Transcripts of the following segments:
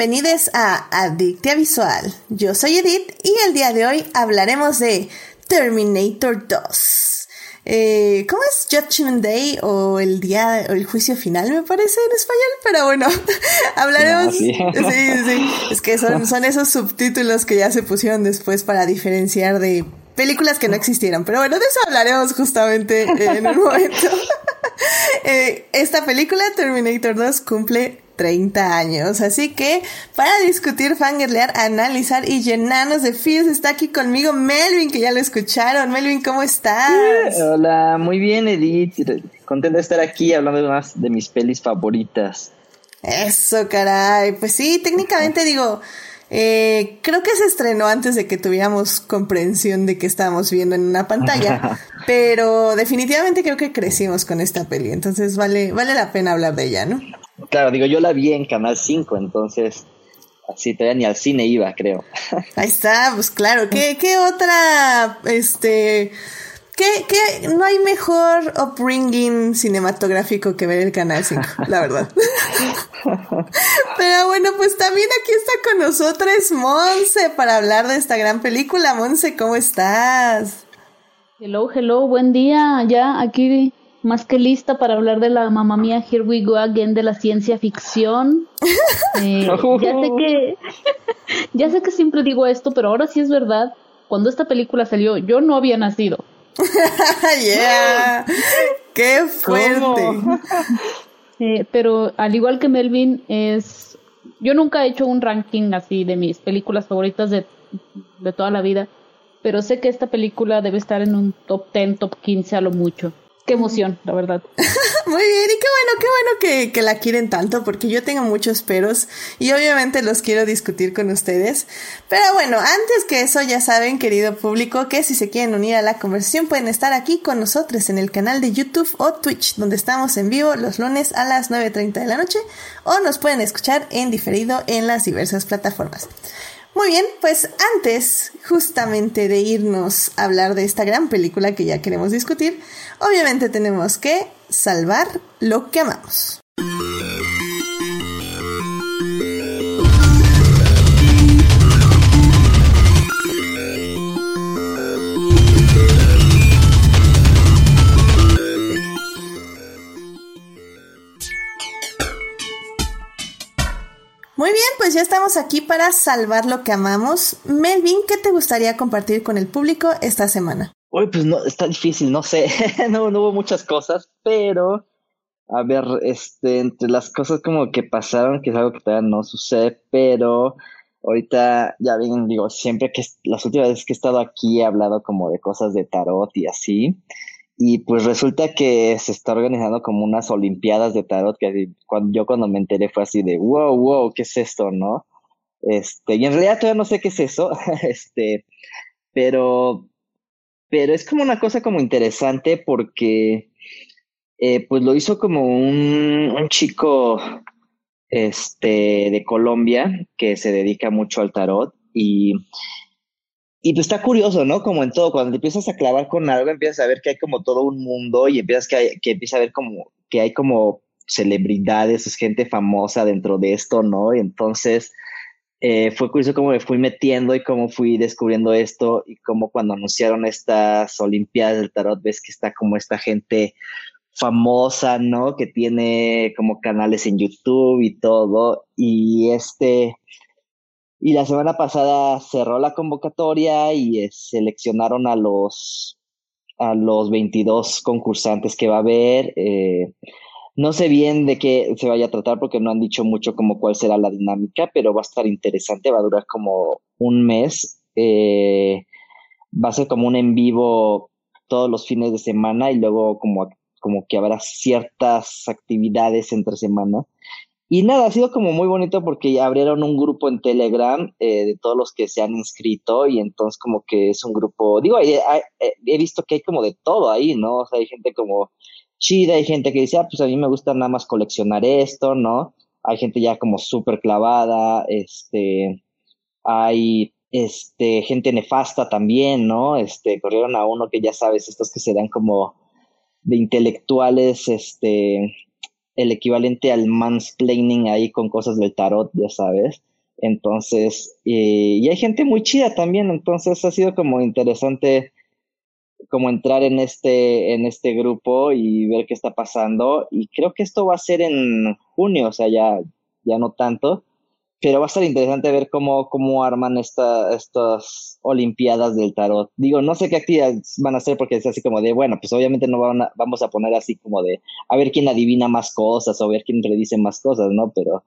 Bienvenidos a Adictia Visual. Yo soy Edith y el día de hoy hablaremos de Terminator 2. Eh, ¿Cómo es Judgment Day o el día o el juicio final me parece en español? Pero bueno, hablaremos. sí. sí, Es que son, son esos subtítulos que ya se pusieron después para diferenciar de películas que no existieron. Pero bueno, de eso hablaremos justamente en un momento. Eh, esta película, Terminator 2, cumple 30 años. Así que para discutir, fangirlear, analizar y llenarnos de feels está aquí conmigo Melvin, que ya lo escucharon. Melvin, ¿cómo estás? hola, muy bien Edith. Contento de estar aquí hablando de unas de mis pelis favoritas. Eso, caray. Pues sí, técnicamente digo... Eh, creo que se estrenó antes de que tuviéramos comprensión de que estábamos viendo en una pantalla, pero definitivamente creo que crecimos con esta peli, entonces vale, vale la pena hablar de ella, ¿no? Claro, digo, yo la vi en Canal 5, entonces así todavía ni al cine iba, creo. Ahí está, pues claro. ¿Qué, qué otra, este, qué, qué, no hay mejor upbringing cinematográfico que ver el Canal 5, la verdad. Pero bueno, pues también aquí está con nosotros Monse para hablar de esta gran película. Monse, ¿cómo estás? Hello, hello, buen día. Ya aquí más que lista para hablar de la mamá mía Here We Go Again de la ciencia ficción. Eh, ya sé que ya sé que siempre digo esto, pero ahora sí es verdad. Cuando esta película salió, yo no había nacido. yeah, qué fuerte. Eh, pero al igual que Melvin es, yo nunca he hecho un ranking así de mis películas favoritas de, de toda la vida, pero sé que esta película debe estar en un top 10, top 15 a lo mucho qué emoción, la verdad. Muy bien, y qué bueno, qué bueno que, que, la quieren tanto, porque yo tengo muchos peros y obviamente los quiero discutir con ustedes. Pero bueno, antes que eso, ya saben, querido público, que si se quieren unir a la conversación pueden estar aquí con nosotros en el canal de YouTube o Twitch, donde estamos en vivo los lunes a las 9.30 de la noche, o nos pueden escuchar en diferido en las diversas plataformas. Muy bien, pues antes justamente de irnos a hablar de esta gran película que ya queremos discutir, obviamente tenemos que salvar lo que amamos. Muy bien, pues ya estamos aquí para salvar lo que amamos. Melvin, ¿qué te gustaría compartir con el público esta semana? Uy, pues no, está difícil, no sé, no, no hubo muchas cosas, pero a ver, este, entre las cosas como que pasaron, que es algo que todavía no sucede, pero ahorita ya bien, digo, siempre que las últimas veces que he estado aquí he hablado como de cosas de tarot y así, y pues resulta que se está organizando como unas olimpiadas de tarot que yo cuando me enteré fue así de wow, wow, ¿qué es esto, no? Este, y en realidad todavía no sé qué es eso, este, pero, pero es como una cosa como interesante porque, eh, pues lo hizo como un, un chico, este, de Colombia que se dedica mucho al tarot y y pues está curioso, ¿no? Como en todo, cuando te empiezas a clavar con algo, empiezas a ver que hay como todo un mundo y empiezas que, hay, que empieza a ver como que hay como celebridades, es gente famosa dentro de esto, ¿no? Y entonces eh, fue curioso cómo me fui metiendo y cómo fui descubriendo esto y cómo cuando anunciaron estas Olimpiadas del Tarot ves que está como esta gente famosa, ¿no? Que tiene como canales en YouTube y todo. Y este, y la semana pasada cerró la convocatoria y eh, seleccionaron a los, a los 22 concursantes que va a haber. Eh, no sé bien de qué se vaya a tratar porque no han dicho mucho como cuál será la dinámica, pero va a estar interesante, va a durar como un mes. Eh, va a ser como un en vivo todos los fines de semana y luego como, como que habrá ciertas actividades entre semana. Y nada, ha sido como muy bonito porque abrieron un grupo en Telegram eh, de todos los que se han inscrito y entonces como que es un grupo, digo, he, visto que hay como de todo ahí, ¿no? O sea, hay gente como chida, hay gente que dice, ah, pues a mí me gusta nada más coleccionar esto, ¿no? Hay gente ya como súper clavada, este, hay, este, gente nefasta también, ¿no? Este, corrieron a uno que ya sabes, estos que se como de intelectuales, este, el equivalente al mansplaining ahí con cosas del tarot, ya sabes. Entonces, y hay gente muy chida también, entonces ha sido como interesante como entrar en este, en este grupo y ver qué está pasando. Y creo que esto va a ser en junio, o sea, ya, ya no tanto. Pero va a ser interesante ver cómo, cómo arman esta, estas Olimpiadas del Tarot. Digo, no sé qué actividades van a hacer porque es así como de, bueno, pues obviamente no van vamos a poner así como de a ver quién adivina más cosas o a ver quién predice más cosas, ¿no? Pero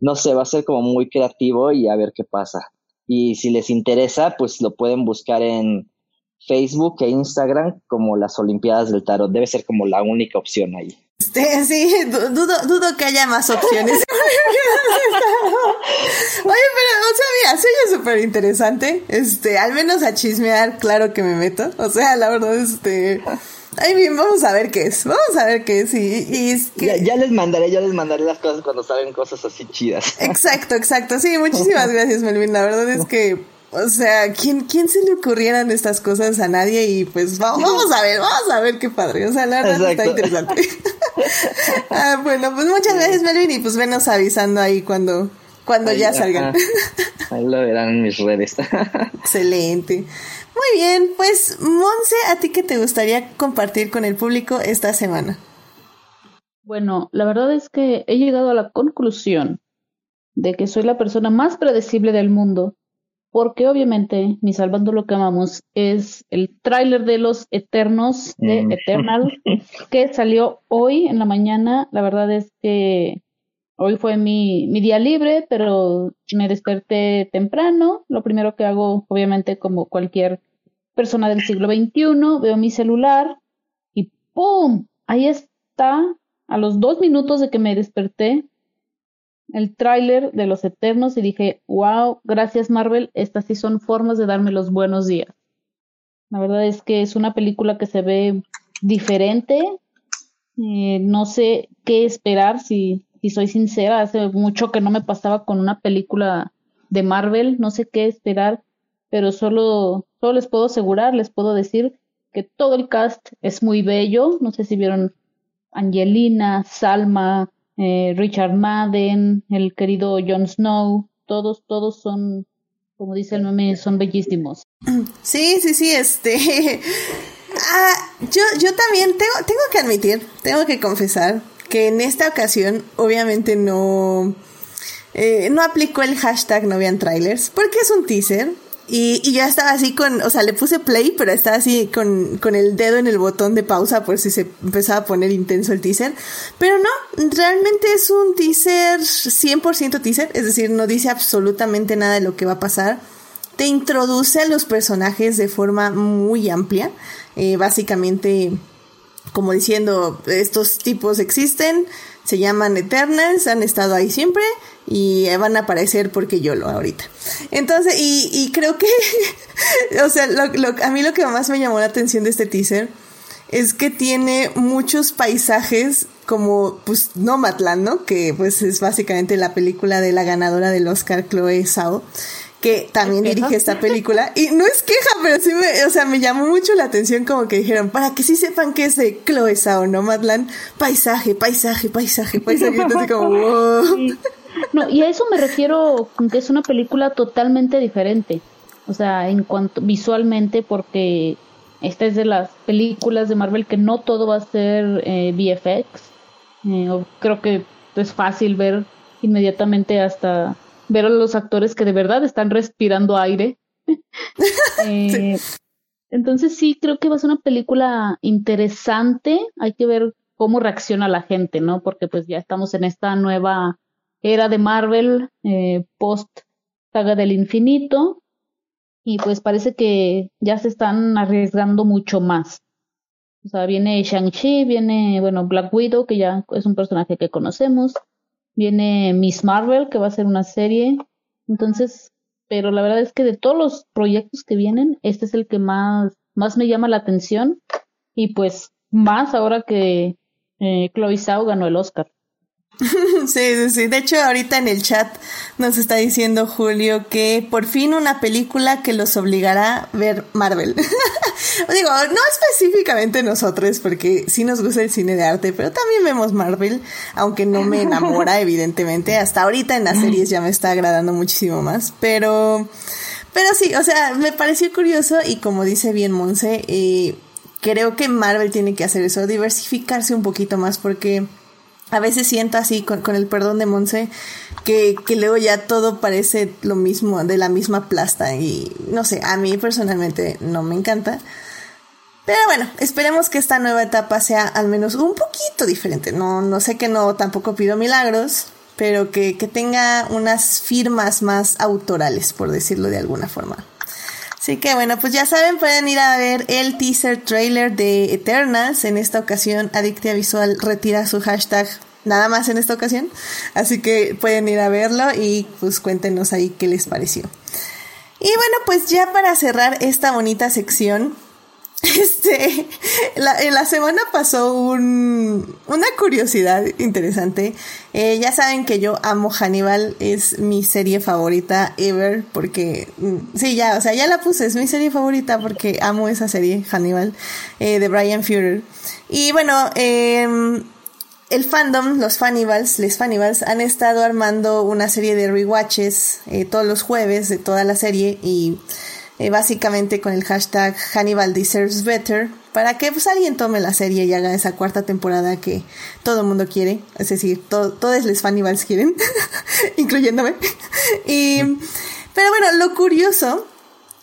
no sé, va a ser como muy creativo y a ver qué pasa. Y si les interesa, pues lo pueden buscar en Facebook e Instagram como las Olimpiadas del Tarot. Debe ser como la única opción ahí. Este, sí, dudo, dudo que haya más opciones. Oye, pero, o sea, mira, soy súper interesante. Este, al menos a chismear, claro que me meto. O sea, la verdad, este. Ay, bien, vamos a ver qué es. Vamos a ver qué es. Y, es que... ya, les mandaré, ya les mandaré las cosas cuando salgan cosas así chidas. Exacto, exacto. Sí, muchísimas gracias, Melvin. La verdad es que o sea, ¿quién, ¿quién se le ocurrieran estas cosas a nadie? Y pues vamos, vamos a ver, vamos a ver qué padre. O sea, la verdad está interesante. Ah, bueno, pues muchas gracias, Melvin, y pues venos avisando ahí cuando, cuando ya salgan. ahí lo verán en mis redes. Excelente. Muy bien, pues Monse, ¿a ti qué te gustaría compartir con el público esta semana? Bueno, la verdad es que he llegado a la conclusión de que soy la persona más predecible del mundo porque obviamente, mi Salvando lo que amamos es el tráiler de los Eternos de mm. Eternal que salió hoy en la mañana. La verdad es que hoy fue mi, mi día libre, pero me desperté temprano. Lo primero que hago, obviamente, como cualquier persona del siglo XXI, veo mi celular y ¡pum! Ahí está, a los dos minutos de que me desperté, el tráiler de Los Eternos y dije, wow, gracias Marvel, estas sí son formas de darme los buenos días. La verdad es que es una película que se ve diferente. Eh, no sé qué esperar, si, si soy sincera. Hace mucho que no me pasaba con una película de Marvel. No sé qué esperar, pero solo, solo les puedo asegurar, les puedo decir que todo el cast es muy bello. No sé si vieron Angelina, Salma, eh, Richard Madden, el querido Jon Snow, todos, todos son, como dice el meme, son bellísimos. Sí, sí, sí, este... Ah, yo, yo también tengo, tengo que admitir, tengo que confesar que en esta ocasión obviamente no... Eh, no aplicó el hashtag no vean trailers porque es un teaser y, y, ya estaba así con, o sea, le puse play, pero estaba así con, con el dedo en el botón de pausa por si se empezaba a poner intenso el teaser. Pero no, realmente es un teaser 100% teaser, es decir, no dice absolutamente nada de lo que va a pasar. Te introduce a los personajes de forma muy amplia. Eh, básicamente, como diciendo, estos tipos existen, se llaman Eternals, han estado ahí siempre y van a aparecer porque yo lo ahorita. Entonces, y, y creo que, o sea, lo, a mí lo que más me llamó la atención de este teaser es que tiene muchos paisajes como, pues, Nomadland, ¿no? Que pues es básicamente la película de la ganadora del Oscar, Chloe Zhao que también dirige esta película. Y no es queja, pero sí me, o sea, me llamó mucho la atención como que dijeron, para que sí sepan que es de Chloe Sao, ¿no? Madland, paisaje, paisaje, paisaje, paisaje. Entonces como, wow. No, y a eso me refiero con que es una película totalmente diferente. O sea, en cuanto visualmente, porque esta es de las películas de Marvel que no todo va a ser eh, VFX. Eh, creo que es fácil ver inmediatamente hasta ver a los actores que de verdad están respirando aire. Eh, entonces sí, creo que va a ser una película interesante. Hay que ver cómo reacciona la gente, ¿no? Porque pues ya estamos en esta nueva era de Marvel, eh, post saga del infinito, y pues parece que ya se están arriesgando mucho más. O sea, viene Shang-Chi, viene, bueno, Black Widow, que ya es un personaje que conocemos, Viene Miss Marvel, que va a ser una serie. Entonces, pero la verdad es que de todos los proyectos que vienen, este es el que más, más me llama la atención. Y pues más ahora que eh, Chloe Zhao ganó el Oscar. Sí, sí, De hecho, ahorita en el chat nos está diciendo Julio que por fin una película que los obligará a ver Marvel. Digo, no específicamente nosotros, porque sí nos gusta el cine de arte, pero también vemos Marvel, aunque no me enamora, evidentemente. Hasta ahorita en las series ya me está agradando muchísimo más, pero... Pero sí, o sea, me pareció curioso y como dice bien Monse, eh, creo que Marvel tiene que hacer eso, diversificarse un poquito más porque a veces siento así, con, el perdón de Monse, que, que, luego ya todo parece lo mismo, de la misma plasta. Y no sé, a mí personalmente no me encanta. Pero bueno, esperemos que esta nueva etapa sea al menos un poquito diferente. No, no sé que no tampoco pido milagros, pero que, que tenga unas firmas más autorales, por decirlo de alguna forma. Así que bueno, pues ya saben, pueden ir a ver el teaser trailer de Eternals. En esta ocasión, Adictia Visual retira su hashtag nada más en esta ocasión. Así que pueden ir a verlo y pues cuéntenos ahí qué les pareció. Y bueno, pues ya para cerrar esta bonita sección, este, en la semana pasó un, una curiosidad interesante. Eh, ya saben que yo amo Hannibal, es mi serie favorita ever, porque, mm, sí, ya, o sea, ya la puse, es mi serie favorita porque amo esa serie, Hannibal, eh, de Brian Fuller. Y bueno, eh, el fandom, los Fanibals, les Fanibals, han estado armando una serie de rewatches eh, todos los jueves de toda la serie y eh, básicamente con el hashtag Hannibal Deserves Better, para que pues alguien tome la serie y haga esa cuarta temporada que todo el mundo quiere, es decir, todos los Fanibals quieren, incluyéndome. y, pero bueno, lo curioso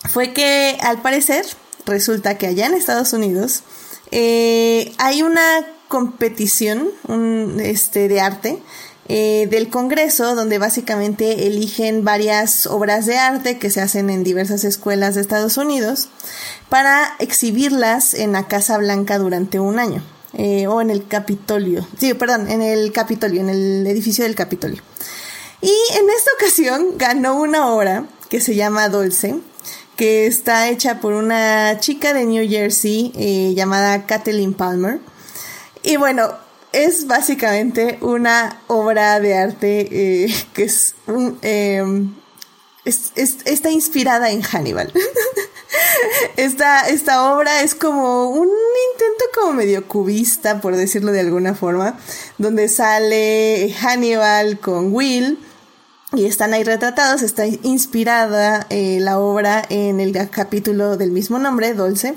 fue que al parecer resulta que allá en Estados Unidos eh, hay una competición este, de arte eh, del Congreso, donde básicamente eligen varias obras de arte que se hacen en diversas escuelas de Estados Unidos para exhibirlas en la Casa Blanca durante un año. Eh, o en el Capitolio, sí, perdón, en el Capitolio, en el edificio del Capitolio. Y en esta ocasión ganó una obra que se llama Dolce, que está hecha por una chica de New Jersey eh, llamada Kathleen Palmer. Y bueno, es básicamente una obra de arte eh, que es, em, está inspirada en Hannibal. esta, esta obra es como un intento como medio cubista, por decirlo de alguna forma, donde sale Hannibal con Will y están ahí retratados. Está inspirada eh, la obra en el capítulo del mismo nombre, Dolce,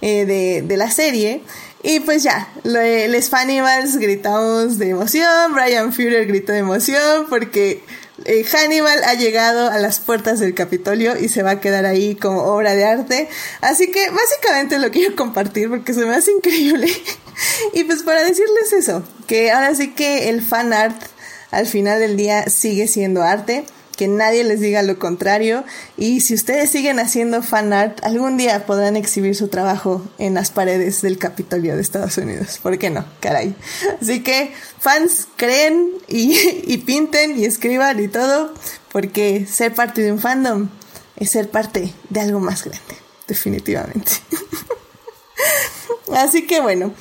eh, de, de la serie. Y pues ya, les Fannibals gritamos de emoción, Brian Führer gritó de emoción porque eh, Hannibal ha llegado a las puertas del Capitolio y se va a quedar ahí como obra de arte. Así que básicamente lo quiero compartir porque se me hace increíble. y pues para decirles eso, que ahora sí que el fan art al final del día sigue siendo arte que nadie les diga lo contrario y si ustedes siguen haciendo fan art, algún día podrán exhibir su trabajo en las paredes del Capitolio de Estados Unidos. ¿Por qué no? Caray. Así que fans creen y, y pinten y escriban y todo, porque ser parte de un fandom es ser parte de algo más grande, definitivamente. Así que bueno,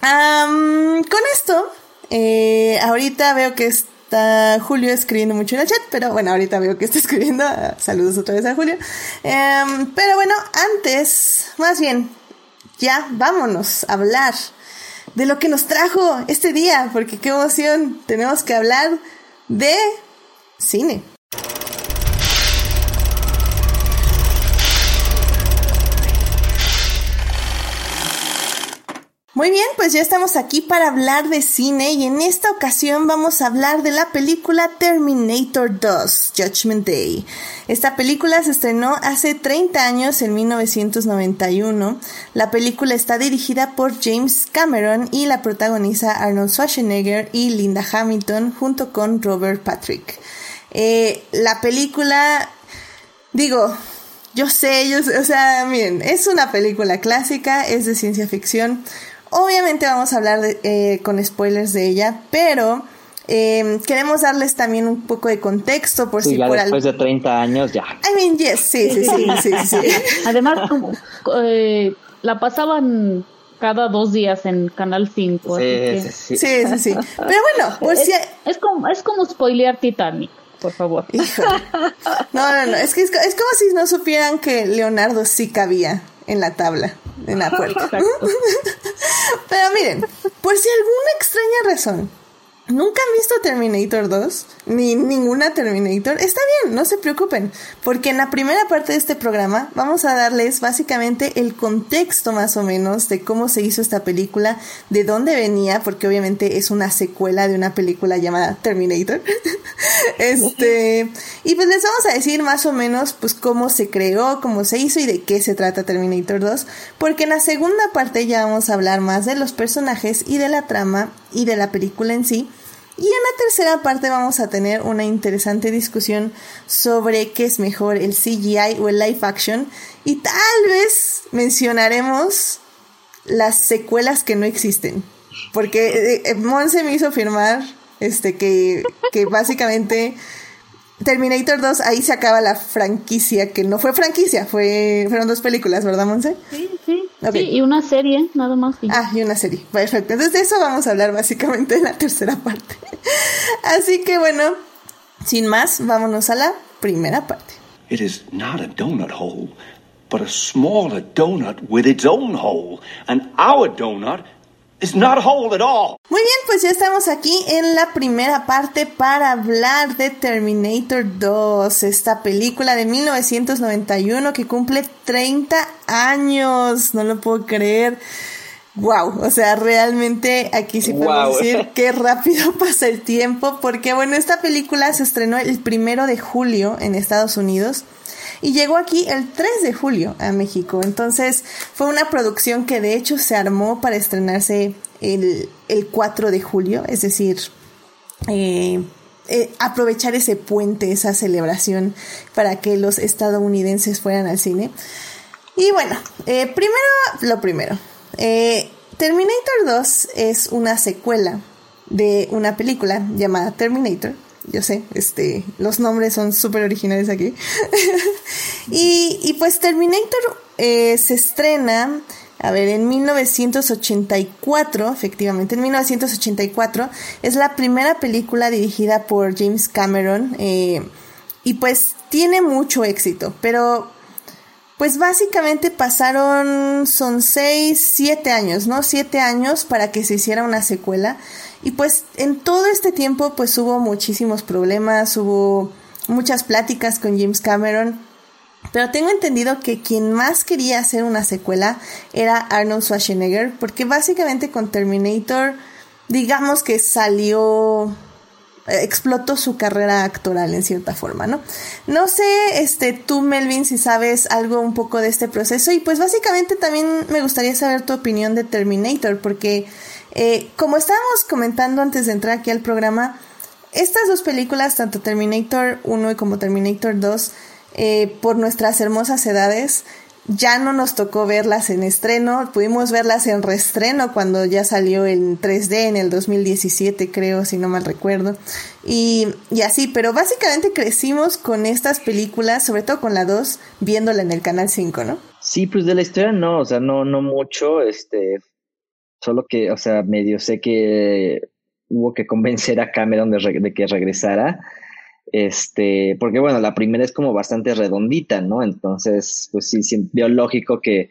con esto, eh, ahorita veo que es está Julio escribiendo mucho en el chat, pero bueno, ahorita veo que está escribiendo. Saludos otra vez a Julio. Em, pero bueno, antes, más bien, ya vámonos a hablar de lo que nos trajo este día, porque qué emoción, tenemos que hablar de cine. Muy bien, pues ya estamos aquí para hablar de cine y en esta ocasión vamos a hablar de la película Terminator 2, Judgment Day. Esta película se estrenó hace 30 años, en 1991. La película está dirigida por James Cameron y la protagoniza Arnold Schwarzenegger y Linda Hamilton junto con Robert Patrick. Eh, la película, digo, yo sé, yo o sea, miren, es una película clásica, es de ciencia ficción Obviamente vamos a hablar eh, con spoilers de ella, pero em, queremos darles también un poco de contexto por si ya después de 30 años ya. I mean, yes, sí, sí, sí, sí, Además, eh, la pasaban cada dos días en Canal 5. Sí, sí, sí. sí, Pero bueno, pues es, es, como, es como spoilear Titanic, por favor. No, no, no, es que es, es, como si no supieran que Leonardo sí cabía en la tabla, en la puerta. Pero miren, por si alguna extraña razón ¿Nunca han visto Terminator 2? Ni ninguna Terminator. Está bien, no se preocupen, porque en la primera parte de este programa vamos a darles básicamente el contexto más o menos de cómo se hizo esta película, de dónde venía, porque obviamente es una secuela de una película llamada Terminator. este, y pues les vamos a decir más o menos pues cómo se creó, cómo se hizo y de qué se trata Terminator 2, porque en la segunda parte ya vamos a hablar más de los personajes y de la trama y de la película en sí. Y en la tercera parte vamos a tener una interesante discusión sobre qué es mejor, el CGI o el live action. Y tal vez mencionaremos las secuelas que no existen. Porque eh, eh, Monse me hizo firmar este que, que básicamente Terminator 2, ahí se acaba la franquicia, que no fue franquicia, fue fueron dos películas, ¿verdad, Monse? Sí, sí. Sí, y una serie, nada más. Ah, y una serie. Perfecto. Entonces de eso vamos a hablar básicamente en la tercera parte. Así que bueno, sin más, vámonos a la primera parte. It is not a donut hole, but a smaller donut with its own hole. And our donut muy bien, pues ya estamos aquí en la primera parte para hablar de Terminator 2, esta película de 1991 que cumple 30 años, no lo puedo creer. Wow, o sea, realmente aquí sí podemos decir qué rápido pasa el tiempo, porque bueno, esta película se estrenó el primero de julio en Estados Unidos y llegó aquí el 3 de julio a México. Entonces fue una producción que de hecho se armó para estrenarse el, 4 de julio, es decir, eh, eh, aprovechar ese puente, esa celebración para que los estadounidenses fueran al cine. Y bueno, eh, primero lo primero. Terminator 2 es una secuela de una película llamada Terminator yo sé, este, los nombres son súper originales aquí. y, pues Terminator eh, se estrena, a ver, en 1984, efectivamente, en 1984, es la primera película dirigida por James Cameron eh, y pues tiene mucho éxito, pero pues básicamente pasaron, son seis, siete años, ¿no? Siete años para que se hiciera una secuela. Y pues en todo este tiempo pues hubo muchísimos problemas, hubo muchas pláticas con James Cameron. Pero tengo entendido que quien más quería hacer una secuela era Arnold Schwarzenegger, porque básicamente con Terminator, digamos que salió explotó su carrera actoral en cierta forma, ¿no? No sé, este, tú Melvin, si sabes algo un poco de este proceso y pues básicamente también me gustaría saber tu opinión de Terminator, porque eh, como estábamos comentando antes de entrar aquí al programa, estas dos películas, tanto Terminator 1 como Terminator 2, eh, por nuestras hermosas edades, ya no nos tocó verlas en estreno, pudimos verlas en reestreno cuando ya salió en 3D en el 2017 creo, si no mal recuerdo. Y, y así, pero básicamente crecimos con estas películas, sobre todo con la 2, viéndola en el Canal 5, ¿no? Sí, pues de la historia no, o sea, no, no mucho, este, solo que, o sea, medio sé que hubo que convencer a Cameron de, que regresara este, porque bueno, la primera es como bastante redondita, ¿no? Entonces, pues sí, sí veo lógico que,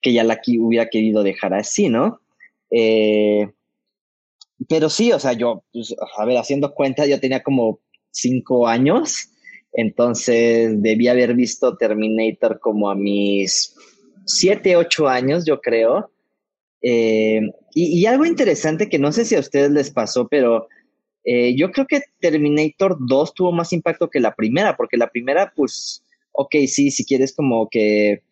que ya la hubiera querido dejar así, ¿no? Eh, pero sí, o sea, yo, pues, a ver, haciendo cuenta, yo tenía como cinco años, entonces debía haber visto Terminator como a mis siete, ocho años, yo creo. Eh, y, y, algo interesante que no sé si a ustedes les pasó, pero eh, yo creo que Terminator 2 tuvo más impacto que la primera, porque la primera, pues, ok, sí, si quieres como que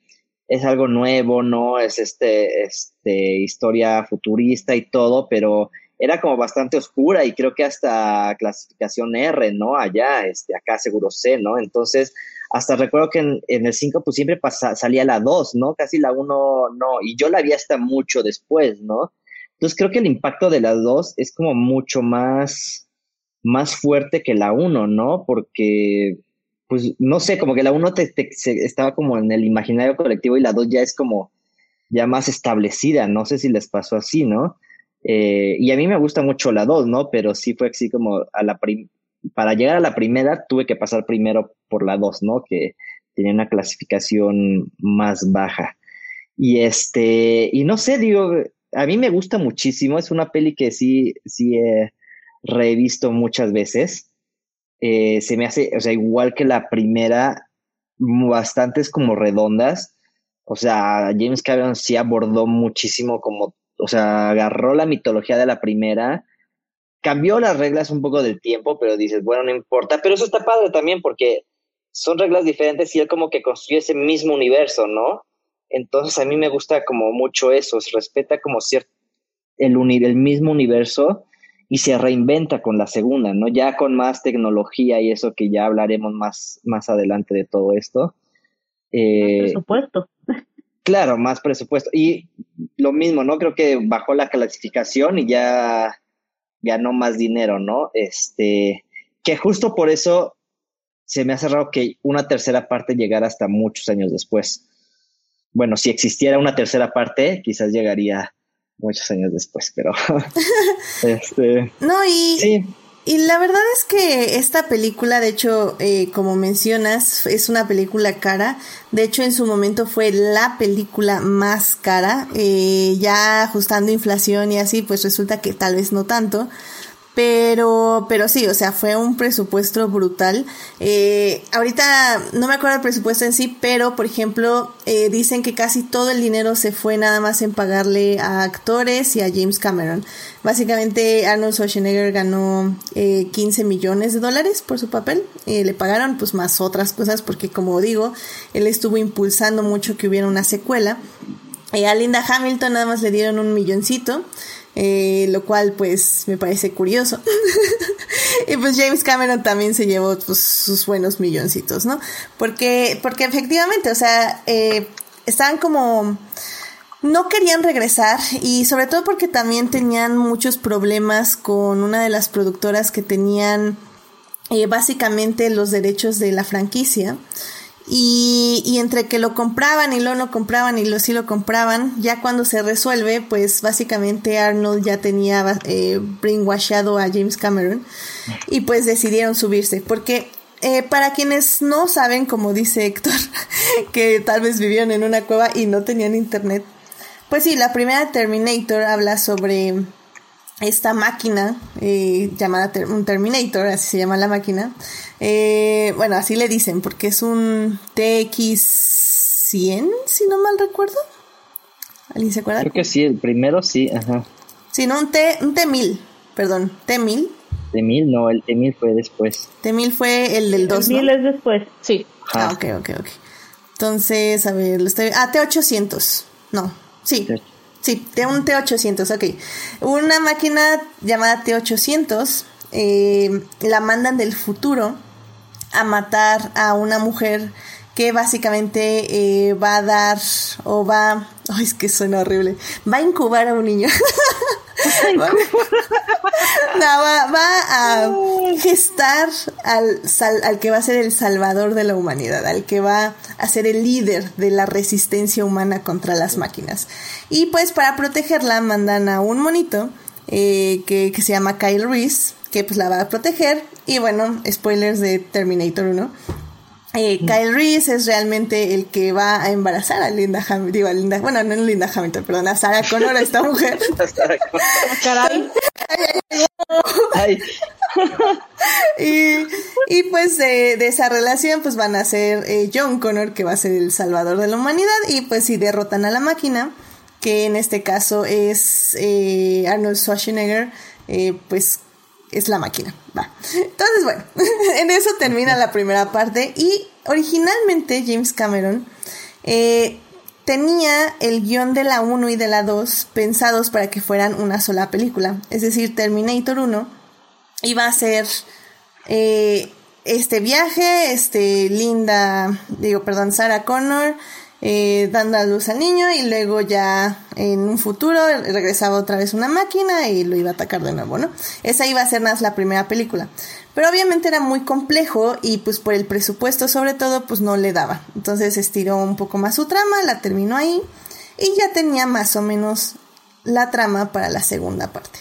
es algo nuevo, ¿no? Es este, este, historia futurista y todo, pero era como bastante oscura y creo que hasta clasificación R, ¿no? Allá, este, acá seguro C, ¿no? Entonces, hasta recuerdo que en, el 5 pues siempre salía la 2, ¿no? Casi la 1 no, y yo la vi hasta mucho después, ¿no? Entonces creo que el impacto de las dos es como mucho más, más fuerte que la uno, ¿no? Porque, pues, no sé, como que la uno te, estaba como en el imaginario colectivo y la dos ya es como, ya más establecida, no sé si les pasó así, ¿no? Eh, y a mí me gusta mucho la 2, ¿no? Pero sí fue así como a la para llegar a la primera tuve que pasar primero por la 2, ¿no? Que tenía una clasificación más baja. Y este, y no sé, digo, a mí me gusta muchísimo, es una peli que sí, sí he revisto muchas veces. Eh, se me hace, o sea, igual que la primera, bastantes como redondas. O sea, James Cameron sí abordó muchísimo como, o sea, agarró la mitología de la primera, cambió las reglas un poco del tiempo, pero dices, bueno, no importa. Pero eso está padre también porque son reglas diferentes y él como que construye ese mismo universo, ¿no? Entonces a mí me gusta como mucho eso, se respeta como cierto el, el mismo universo y se reinventa con la segunda, ¿no? Ya con más tecnología y eso que ya hablaremos más, más adelante de todo esto. Eh, presupuesto. Claro, más presupuesto. Y lo mismo, ¿no? Creo que bajó la clasificación y ya ganó más dinero, ¿no? Este, que justo por eso se me ha cerrado que una tercera parte llegara hasta muchos años después bueno, si existiera una tercera parte, quizás llegaría muchos años después, pero este, no y y la verdad es que esta película, de hecho, eh, como mencionas, es una película cara. De hecho, en su momento fue la película más cara. Eh, ya ajustando inflación y así, pues resulta que tal vez no tanto. Pero, pero sí, o sea, fue un presupuesto brutal. Eh, ahorita no me acuerdo el presupuesto en sí, pero por ejemplo, eh, dicen que casi todo el dinero se fue nada más en pagarle a actores y a James Cameron. Básicamente Arnold Schwarzenegger ganó eh, 15 millones de dólares por su papel. Eh, le pagaron pues más otras cosas porque como digo, él estuvo impulsando mucho que hubiera una secuela. a Linda Hamilton nada más le dieron un milloncito. Eh, lo cual pues me parece curioso. y pues James Cameron también se llevó pues, sus buenos milloncitos, ¿no? Porque, porque efectivamente, o sea, eh, estaban como... No querían regresar y sobre todo porque también tenían muchos problemas con una de las productoras que tenían eh, básicamente los derechos de la franquicia. Y, y, entre que lo compraban y lo no compraban y lo sí lo compraban, ya cuando se resuelve, pues básicamente Arnold ya tenía eh, brainwashado a James Cameron y pues decidieron subirse. Porque eh, para quienes no saben, como dice Héctor, que tal vez vivieron en una cueva y no tenían internet, pues sí, la primera Terminator habla sobre esta máquina eh, llamada un Terminator, así se llama la máquina. Eh, bueno, así le dicen, porque es un TX100, si no mal recuerdo. ¿Alguien se acuerda? Creo que sí, el primero sí, ajá. Sí, no, un, T, un T1000, perdón, T1000. T1000, no, el T1000 fue después. T1000 fue el del 2, El T1000 es después, sí. Ah, ok, ok, ok. Entonces, a ver, lo estoy... Ah, T800, no, sí. Sí, de un T800, ok. Una máquina llamada T800 eh, la mandan del futuro a matar a una mujer que básicamente eh, va a dar o va... Ay, es que suena horrible. Va a incubar a un niño. va, a gestar al, al que va a ser el salvador de la humanidad, al que va a ser el líder de la resistencia humana contra las máquinas. Y pues para protegerla mandan a un monito eh, que, que se llama Kyle Reese, que pues la va a proteger. Y bueno, spoilers de Terminator 1 eh, Kyle Reese es realmente el que va a embarazar a Linda Hamilton, digo a Linda, bueno, no es Linda Hamilton, perdón, a Sarah Connor, a esta mujer. Caray. y, y, pues de, de, esa relación pues van a ser eh, John Connor que va a ser el salvador de la humanidad y pues si derrotan a la máquina que en este caso es eh, Arnold Schwarzenegger eh, pues es la máquina. Va. Entonces, bueno, en eso termina la primera parte. Y originalmente James Cameron eh, tenía el guion de la 1 y de la 2 pensados para que fueran una sola película. Es decir, Terminator 1 iba a ser eh, este viaje, este Linda, digo, perdón, Sarah Connor eh, dando a luz al niño y luego ya en un futuro regresaba otra vez una máquina y lo iba a atacar de nuevo, ¿no? Esa iba a ser más la primera película. Pero obviamente era muy complejo y pues por el presupuesto sobre todo pues no le daba. Entonces estiró un poco más su trama, la terminó ahí y ya tenía más o menos la trama para la segunda parte.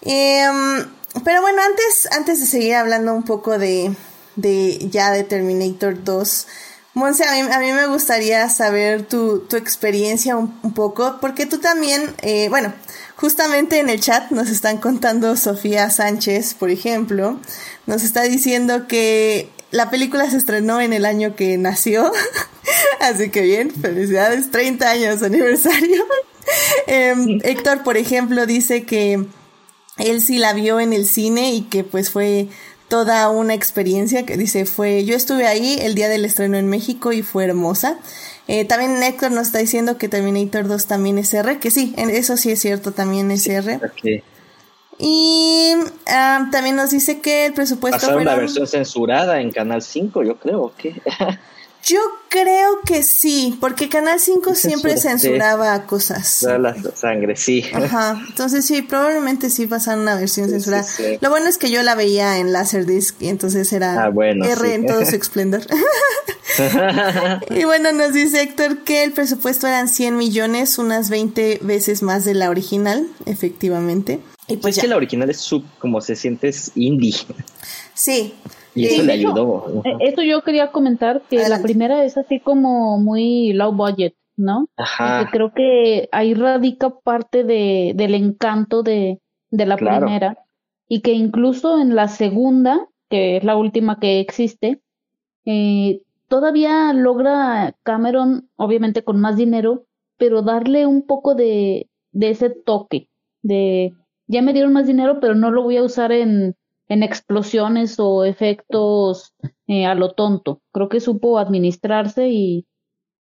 Em, pero bueno, antes, antes de seguir hablando un poco de, de ya de Terminator 2, Monse, a mí, me gustaría saber tu, tu experiencia un, poco, porque tú también, eh, bueno, justamente en el chat nos están contando Sofía Sánchez, por ejemplo, nos está diciendo que la película se estrenó en el año que nació, así que bien, felicidades, 30 años aniversario. Em, Héctor, por ejemplo, dice que él sí la vio en el cine y que pues fue toda una experiencia que dice fue, yo estuve ahí el día del estreno en México y fue hermosa. Eh, también Héctor nos está diciendo que Terminator 2 también es R, que sí, eso sí es cierto, también es R. Y ah, también nos dice que el presupuesto... Pasaron la versión censurada en Canal 5, yo creo que... Yo creo que sí, porque Canal 5 siempre censuraba cosas. La sangre, sí. Ajá, entonces sí, probablemente sí pasaron una versión censurada. Lo bueno es que yo la veía en Laserdisc y entonces era ah, R en todo su esplendor. y bueno, nos dice Héctor que el presupuesto eran 100 millones, unas 20 veces más de la original, efectivamente. Y pues es que la original es sub, como se siente, es indie. Sí, y eso le ayudó. Eh, eso yo quería comentar que la primera es así como muy low budget, ¿no? Ajá. creo que ahí radica parte de, del encanto de, de la primera y que incluso en la segunda, que es la última que existe, eh, todavía logra Cameron, obviamente con más dinero, pero darle un poco de, de ese toque, de ya me dieron más dinero, pero no lo voy a usar en en explosiones o efectos eh, a lo tonto. Creo que supo administrarse y,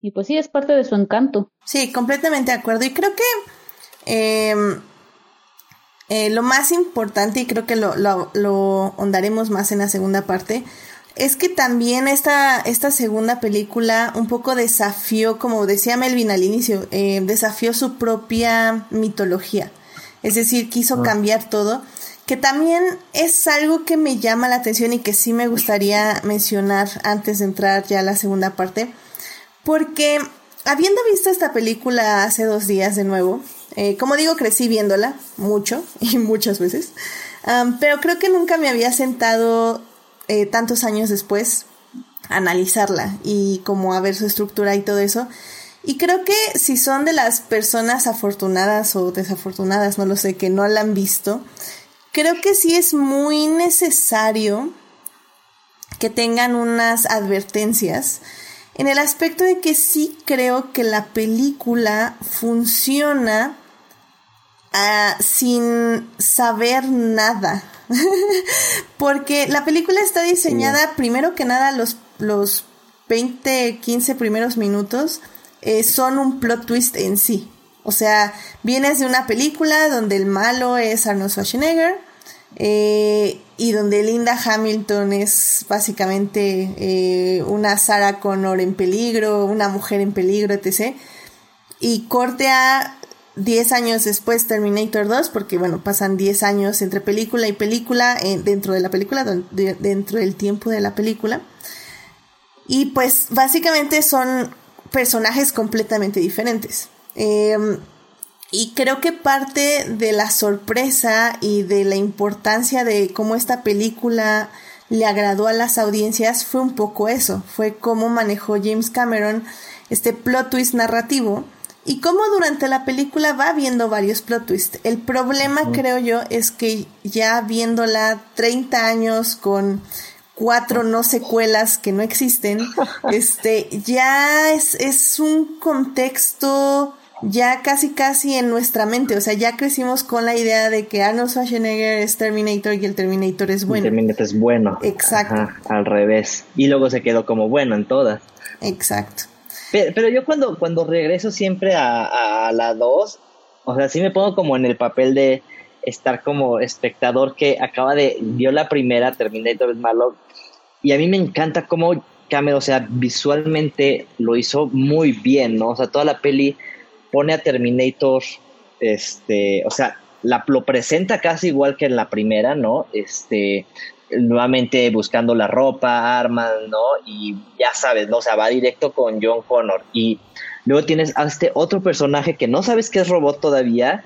y pues sí, es parte de su encanto. Sí, completamente de acuerdo. Y creo que em, eh, lo más importante, y creo que lo, lo, lo hondaremos más en la segunda parte, es que también esta, esta segunda película un poco desafió, como decía Melvin al inicio, eh, desafió su propia mitología. Es decir, quiso ah. cambiar todo que también es algo que me llama la atención y que sí me gustaría mencionar antes de entrar ya a la segunda parte, porque habiendo visto esta película hace dos días de nuevo, eh, como digo, crecí viéndola mucho y muchas veces, pero creo que nunca me había sentado eh, tantos años después a analizarla y como a ver su estructura y todo eso. Y creo que si son de las personas afortunadas o desafortunadas, no lo sé, que no la han visto, creo que sí es muy necesario que tengan unas advertencias en el aspecto de que sí creo que la película funciona ah, sin saber nada. Porque la película está diseñada, primero que nada, los, los 20, 15 primeros minutos eh, son un plot twist en sí. O sea, vienes de una película donde el malo es Arnold Schwarzenegger eh, y donde Linda Hamilton es básicamente eh, una Sarah Connor en peligro, una mujer en peligro, etc. Y corte a 10 años después Terminator 2, porque bueno, pasan 10 años entre película y película, eh, dentro de la película, dentro del tiempo de la película. Y pues básicamente son personajes completamente diferentes. Y creo que parte de la sorpresa y de la importancia de cómo esta película le agradó a las audiencias fue un poco eso, fue cómo manejó James Cameron este plot twist narrativo y cómo durante la película va viendo varios plot twists. El problema, creo yo, es que ya viéndola 30 años con cuatro no secuelas que no existen, este, ya es, es un contexto ya casi casi en nuestra mente, o sea, ya crecimos con la idea de que Arnold Schwarzenegger es Terminator y el Terminator es bueno. El Terminator es bueno. Exacto. al revés. Y luego se quedó como bueno en todas. Exacto. Pero, yo cuando, cuando regreso siempre a, a la 2, o sea, sí me pongo como en el papel de estar como espectador que acaba de, vio la primera, Terminator es malo, y a mí me encanta cómo Cameron, o sea, visualmente lo hizo muy bien, ¿no? O sea, toda la peli pone a Terminator, este, o sea, la, lo presenta casi igual que en la primera, ¿no? Este, nuevamente buscando la ropa, armas, ¿no? Y ya sabes, ¿no? O sea, va directo con John Connor. Y luego tienes a este otro personaje que no sabes que es robot todavía,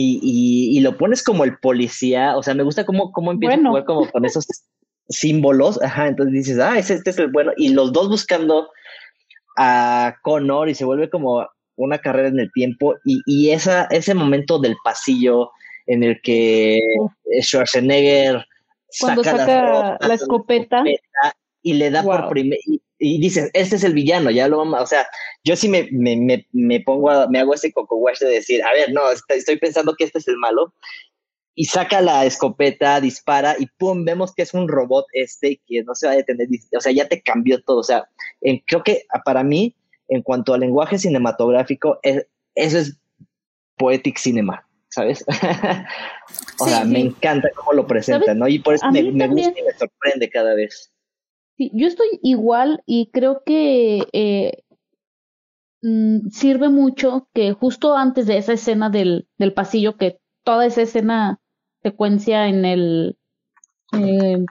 y, y, lo pones como el policía, o sea, me gusta cómo, cómo empieza a jugar como con esos símbolos, ajá, entonces dices, ah, ese, este es el bueno, y los dos buscando a Connor y se vuelve como una carrera en el tiempo y, y esa, ese momento del pasillo en el que Schwarzenegger cuando saca, la, escopeta, y le da por primer y, dices este es el villano ya lo vamos o sea yo sí me, me, me, me pongo me hago ese coco wash de decir a ver no estoy pensando que este es el malo y saca la escopeta, dispara y pum, vemos que es un robot este que no se va a detener, o sea, ya te cambió todo, o sea, creo que para mí, en cuanto al lenguaje cinematográfico, eso es poetic cinema, ¿sabes? o sea, me encanta cómo lo presentan, ¿no? Y por eso me, gusta y me sorprende cada vez. Sí, yo estoy igual y creo que eh, mm, sirve mucho que justo antes de esa escena del, del pasillo, que toda esa escena secuencia en el eh,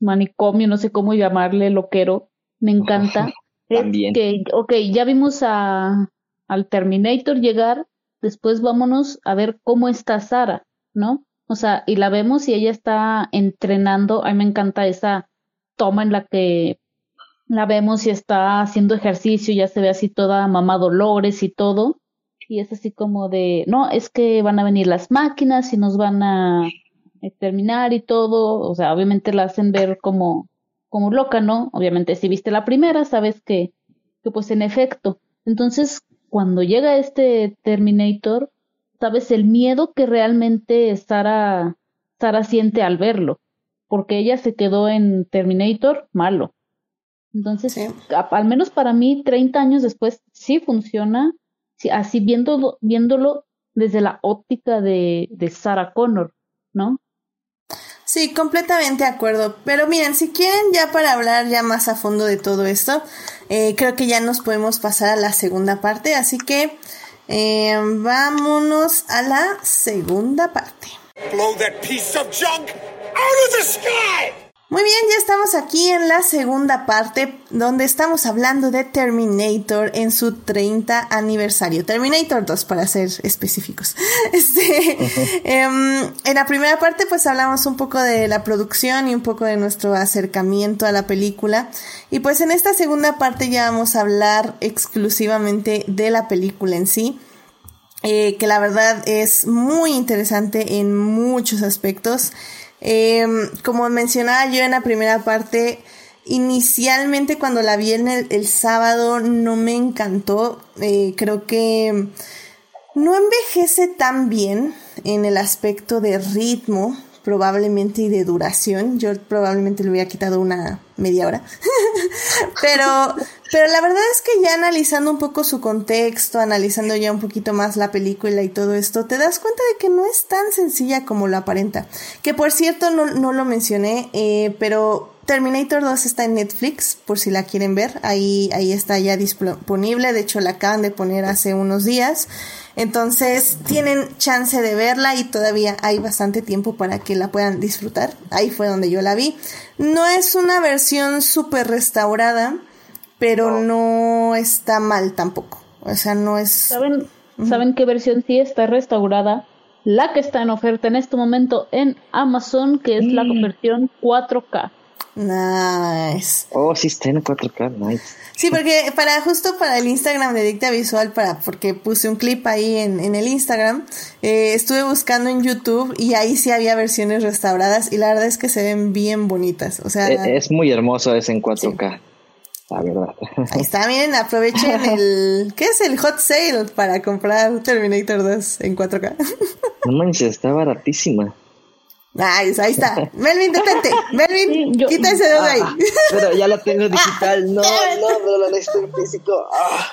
manicomio, no sé cómo llamarle, loquero, me encanta. También. que, ok, ya vimos a, al Terminator llegar, después vámonos a ver cómo está Sara, ¿no? O sea, y la vemos y ella está entrenando, a mí me encanta esa toma en la que la vemos y está haciendo ejercicio, ya se ve así toda mamá Dolores y todo, y es así como de, no, es que van a venir las máquinas y nos van a exterminar y todo, o sea, obviamente la hacen ver como, como loca, ¿no? Obviamente si viste la primera, sabes que, que pues en efecto. Entonces, cuando llega este Terminator, sabes el miedo que realmente Sara, Sara siente al verlo, porque ella se quedó en Terminator malo. Entonces, al menos para mí, 30 años después, sí funciona así viéndolo, viéndolo desde la óptica de, de Sarah Connor, ¿no? Sí, completamente de acuerdo. Pero miren, si quieren ya para hablar ya más a fondo de todo esto, eh, creo que ya nos podemos pasar a la segunda parte. Así que eh, vámonos a la segunda parte. Blow that piece of junk out of the sky! Muy bien, ya estamos aquí en la segunda parte donde estamos hablando de Terminator en su 30 aniversario. Terminator 2 para ser específicos. Este, em, en la primera parte pues hablamos un poco de la producción y un poco de nuestro acercamiento a la película. Y pues en esta segunda parte ya vamos a hablar exclusivamente de la película en sí. Eh, que la verdad es muy interesante en muchos aspectos. Em, como mencionaba yo en la primera parte, inicialmente cuando la vi en el, sábado no me encantó. Eh, creo que no envejece tan bien en el aspecto de ritmo probablemente y de duración. Yo probablemente le hubiera quitado una media hora. pero, pero la verdad es que ya analizando un poco su contexto, analizando ya un poquito más la película y todo esto, te das cuenta de que no es tan sencilla como lo aparenta. Que por cierto, no, no lo mencioné, eh, pero Terminator 2 está en Netflix, por si la quieren ver. Ahí, ahí está ya disponible. De hecho, la acaban de poner hace unos días. Entonces, tienen chance de verla y todavía hay bastante tiempo para que la puedan disfrutar. Ahí fue donde yo la vi. No es una versión súper restaurada, pero no. está mal tampoco. O sea, no es. ¿Saben, ¿Saben qué versión sí está restaurada? La que está en oferta en este momento en Amazon, que es la versión 4K. Nice. Oh, sí está en 4K, nice. Sí, porque para justo para el Instagram de Dicta Visual, para porque puse un clip ahí en, en el Instagram, eh, estuve buscando en YouTube y ahí sí había versiones restauradas y la verdad es que se ven bien bonitas. O sea, e, es, muy hermoso ese en 4K. La verdad. Ahí está, miren, aprovechen el. ¿Qué es el hot sale para comprar Terminator 2 en 4K? No manches, está baratísima. Nice, ahí está. Melvin, detente. Melvin, quita ese dedo ahí. Ah, pero ya la tengo digital. No, no, pero la necesito en físico. Ah.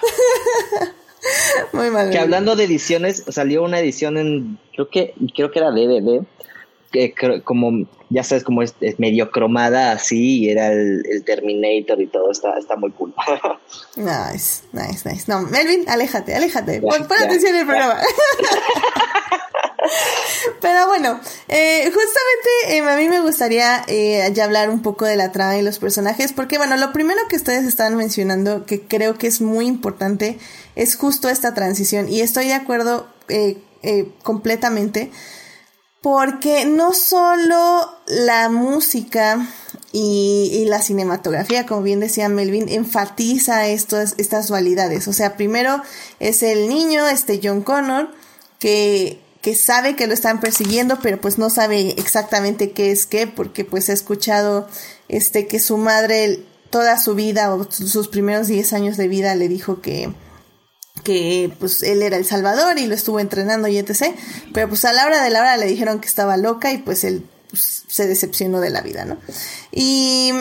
Muy mal. Que hablando de ediciones, salió una edición en, creo que, creo que era DVD, que como, ya sabes, como es, medio cromada así, y era el, Terminator y todo, está, está muy cool. nice, nice, nice. No, Melvin, aléjate, aléjate. Pon, atención en el programa. Pero bueno, eh, justamente eh, a mí me gustaría eh, ya hablar un poco de la trama y los personajes, porque bueno, lo primero que ustedes estaban mencionando, que creo que es muy importante, es justo esta transición, y estoy de acuerdo completamente, porque no solo la música y, la cinematografía, como bien decía Melvin, enfatiza estos, estas dualidades. O sea, primero es el niño, este John Connor, que, que sabe que lo están persiguiendo, pero pues no sabe exactamente qué es qué, porque pues ha escuchado este que su madre toda su vida o sus primeros 10 años de vida le dijo que, que pues él era el Salvador y lo estuvo entrenando y etc. Pero pues a la hora de la hora le dijeron que estaba loca y pues él pues, se decepcionó de la vida, ¿no? Y,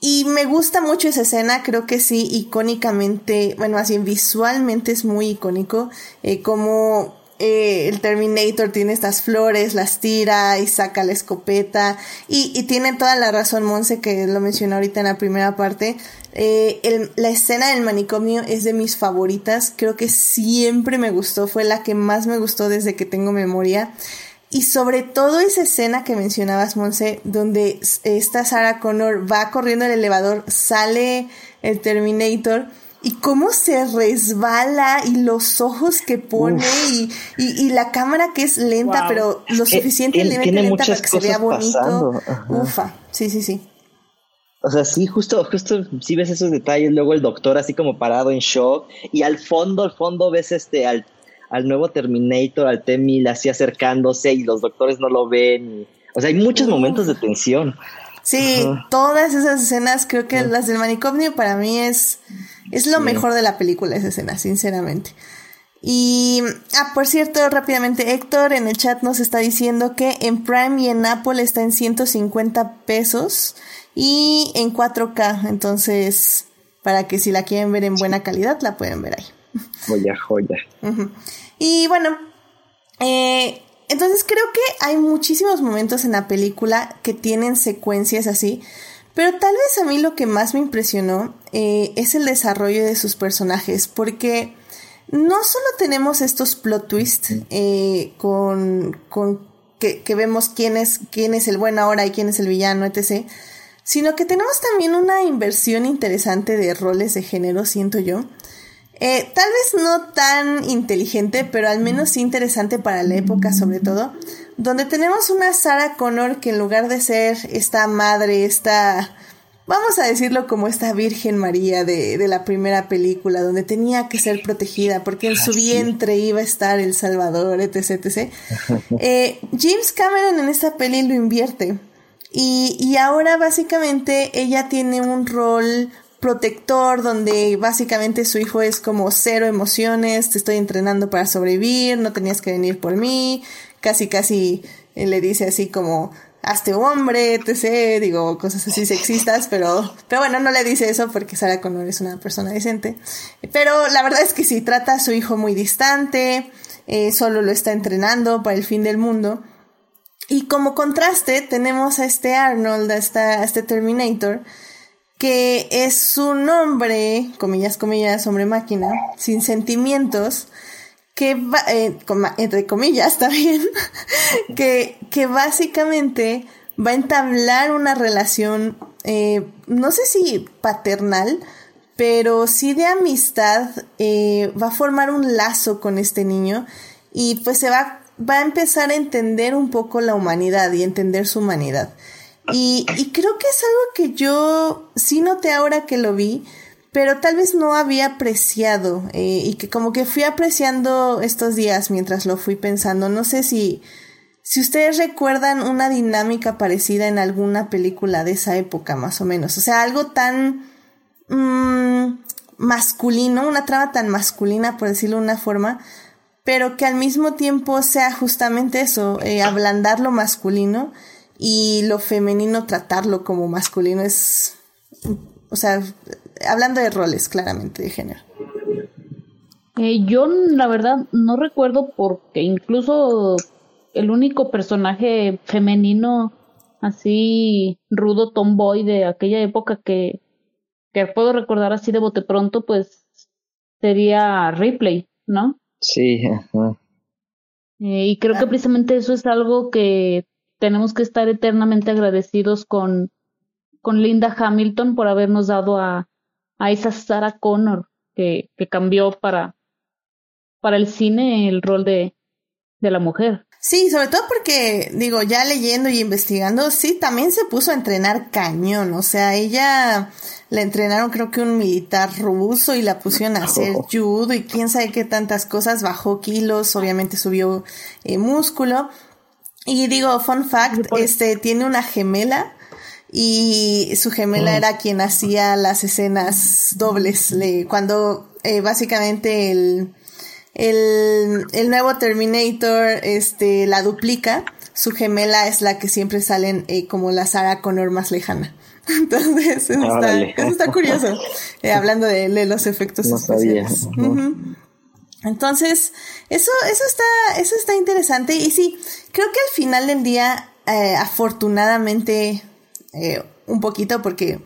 y me gusta mucho esa escena, creo que sí, icónicamente, bueno, así visualmente es muy icónico, eh, como eh, el Terminator tiene estas flores, las tira y saca la escopeta. Y, tiene toda la razón Monse que lo mencionó ahorita en la primera parte. Eh, la escena del manicomio es de mis favoritas. Creo que siempre me gustó. Fue la que más me gustó desde que tengo memoria. Y sobre todo esa escena que mencionabas, Monse, donde esta Sarah Connor va corriendo el elevador, sale el Terminator y cómo se resbala y los ojos que pone y, y, la cámara que es lenta, pero lo suficientemente lenta para que se vea bonito. Ufa, sí, sí, sí. O sea, sí, justo, justo, sí ves esos detalles, luego el doctor así como parado en shock, y al fondo, al fondo ves este al al nuevo Terminator, al T-1000 así acercándose y los doctores no lo ven. o sea, hay muchos momentos de tensión. Sí, todas esas escenas, creo que las del manicomio para mí es, es lo mejor de la película, esa escena, sinceramente. Y, ah, por cierto, rápidamente, Héctor en el chat nos está diciendo que en Prime y en Apple está en 150 pesos y en 4K, entonces, para que si la quieren ver en buena calidad, la pueden ver ahí. Joya, joya. Y bueno, eh, entonces creo que hay muchísimos momentos en la película que tienen secuencias así, pero tal vez a mí lo que más me impresionó eh, es el desarrollo de sus personajes, porque no solo tenemos estos plot twists eh, con, con que, que, vemos quién es, quién es el bueno ahora y quién es el villano, etc., sino que tenemos también una inversión interesante de roles de género, siento yo. Eh, tal vez no tan inteligente, pero al menos interesante para la época sobre todo, donde tenemos una Sarah Connor que en lugar de ser esta madre, esta, vamos a decirlo como esta Virgen María de, de la primera película, donde tenía que ser protegida porque en su ah, vientre iba a estar el Salvador, etc. etc. Eh, James Cameron en esta peli lo invierte. Y, y ahora básicamente ella tiene un rol protector donde básicamente su hijo es como cero emociones, te estoy entrenando para sobrevivir, no tenías que venir por mí, casi casi le dice así como hazte hombre, etc, digo cosas así sexistas, pero pero bueno, no le dice eso porque Sarah Connor es una persona decente. Pero la verdad es que sí trata a su hijo muy distante, eh, solo lo está entrenando para el fin del mundo. Y como contraste tenemos a este Arnold, a, esta, a este Terminator, que es un hombre, comillas, comillas, hombre máquina, sin sentimientos, que va, eh, entre comillas también, que, que básicamente va a entablar una relación, eh, no sé si paternal, pero sí de amistad, eh, va a formar un lazo con este niño y pues se va, va a empezar a entender un poco la humanidad y entender su humanidad. Y, y creo que es algo que yo sí noté ahora que lo vi, pero tal vez no había apreciado eh, y que como que fui apreciando estos días mientras lo fui pensando. No sé si, si ustedes recuerdan una dinámica parecida en alguna película de esa época, más o menos. O sea, algo tan mmm, masculino, una trama tan masculina, por decirlo de una forma, pero que al mismo tiempo sea justamente eso, eh, ablandar lo masculino y lo femenino tratarlo como masculino es, o sea, hablando de roles claramente de género. Eh, yo la verdad no recuerdo porque incluso el único personaje femenino así rudo tomboy de aquella época que, que puedo recordar así de bote pronto pues sería Ripley, ¿no? Sí, Eh, y creo que ah. precisamente eso es algo que tenemos que estar eternamente agradecidos con, con Linda Hamilton por habernos dado a, a esa Sarah Connor que, que cambió para, para el cine el rol de, de la mujer. Sí, sobre todo porque, digo, ya leyendo y investigando, sí, también se puso a entrenar cañón. O sea, ella la entrenaron creo que un militar ruso y la pusieron a hacer oh. judo y quién sabe qué tantas cosas. Bajó kilos, obviamente subió eh, músculo. Y digo, fun fact, este, tiene una gemela y su gemela era quien hacía las escenas dobles. Le, cuando eh, básicamente el el, el nuevo Terminator este, la duplica, su gemela es la que siempre salen eh, como la Sarah Connor más lejana. Entonces, eso, está, eso está, curioso, eh, hablando de, los efectos especiales. Entonces, eso, eso está, eso está interesante. Y sí, creo que al final del día, eh, afortunadamente, un poquito, porque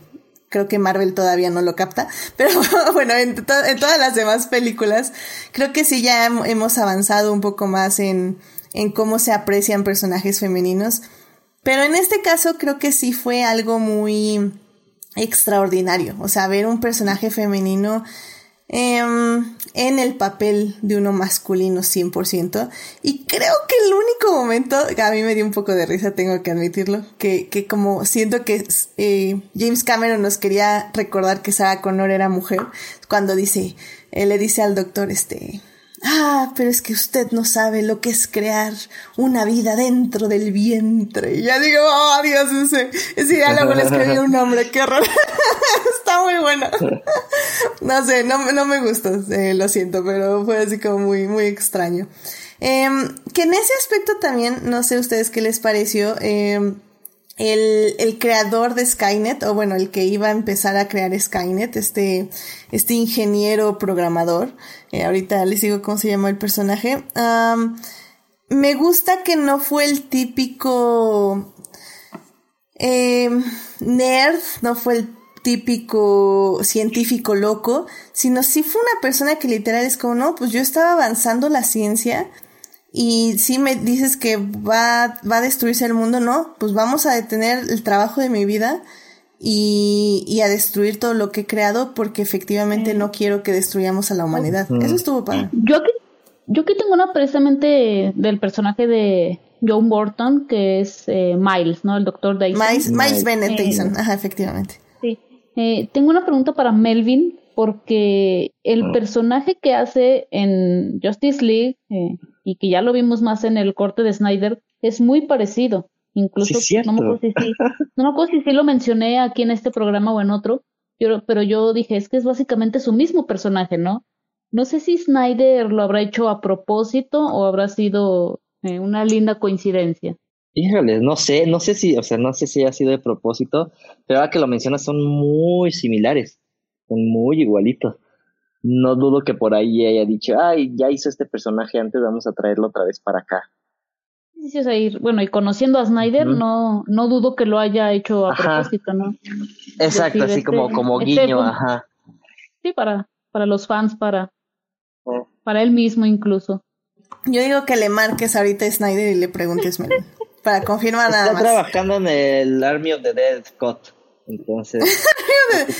creo que Marvel todavía no lo capta, pero bueno, en, todas las demás películas creo que sí ya hemos avanzado un poco más en, en cómo se aprecian personajes femeninos, pero en este caso creo que sí fue algo muy extraordinario, o sea, ver un personaje femenino Em, en el papel de uno masculino 100%. Y creo que el único momento, a mí me dio un poco de risa, tengo que admitirlo, que, que como siento que eh, James Cameron nos quería recordar que Sarah Connor era mujer, cuando dice, él le dice al doctor, este, ah, pero es que usted no sabe lo que es crear una vida dentro del vientre. Y ya digo, oh, Dios, ese, ese diálogo le escribió un hombre, qué horror. Está muy bueno. no sé, no, no me gustó, eh, lo siento, pero fue así como muy, muy extraño. Em, que en ese aspecto también, no sé ustedes qué les pareció, eh, el, el, creador de Skynet, o bueno, el que iba a empezar a crear Skynet, este, este ingeniero programador, eh, ahorita les digo cómo se llama el personaje, me gusta que no fue el típico eh, nerd, no fue el típico científico loco, sino sí fue una persona que literal es como, no, pues yo estaba avanzando la ciencia, y si me dices que va, va a destruirse el mundo, no, pues vamos a detener el trabajo de mi vida y, y a destruir todo lo que he creado porque efectivamente no quiero que destruyamos a la humanidad. Eso estuvo padre. Yo aquí, yo aquí tengo una precisamente del personaje de John Burton, que es eh, Miles, ¿no? El doctor Dyson. Miles, Miles Bennett Dyson, ajá, efectivamente. Sí. Eh, tengo una pregunta para Melvin, porque el ah. personaje que hace en Justice League, eh, y que ya lo vimos más en el corte de Snyder, es muy parecido. Incluso no, me acuerdo si, no me acuerdo si sí lo mencioné aquí en este programa o en otro, pero, pero yo dije, es que es básicamente su mismo personaje, ¿no? No sé si Snyder lo habrá hecho a propósito o habrá sido eh, una linda coincidencia. Híjole, no sé, no sé si, o sea, no sé si ha sido de propósito, pero ahora que lo mencionas son muy similares, son muy igualitos no dudo que por ahí haya dicho, ay, ya hizo este personaje antes, vamos a traerlo otra vez para acá. Sí, o sea, bueno, y conociendo a Snyder, no, no dudo que lo haya hecho a propósito, ¿no? Exacto, así como, este, como este guiño, ajá. Sí, para, para los fans, para, oh. para él mismo incluso. Yo digo que le marques ahorita a Snyder y le preguntes, para confirmar nada más. Está trabajando en el Army of the Dead, Scott. Entonces.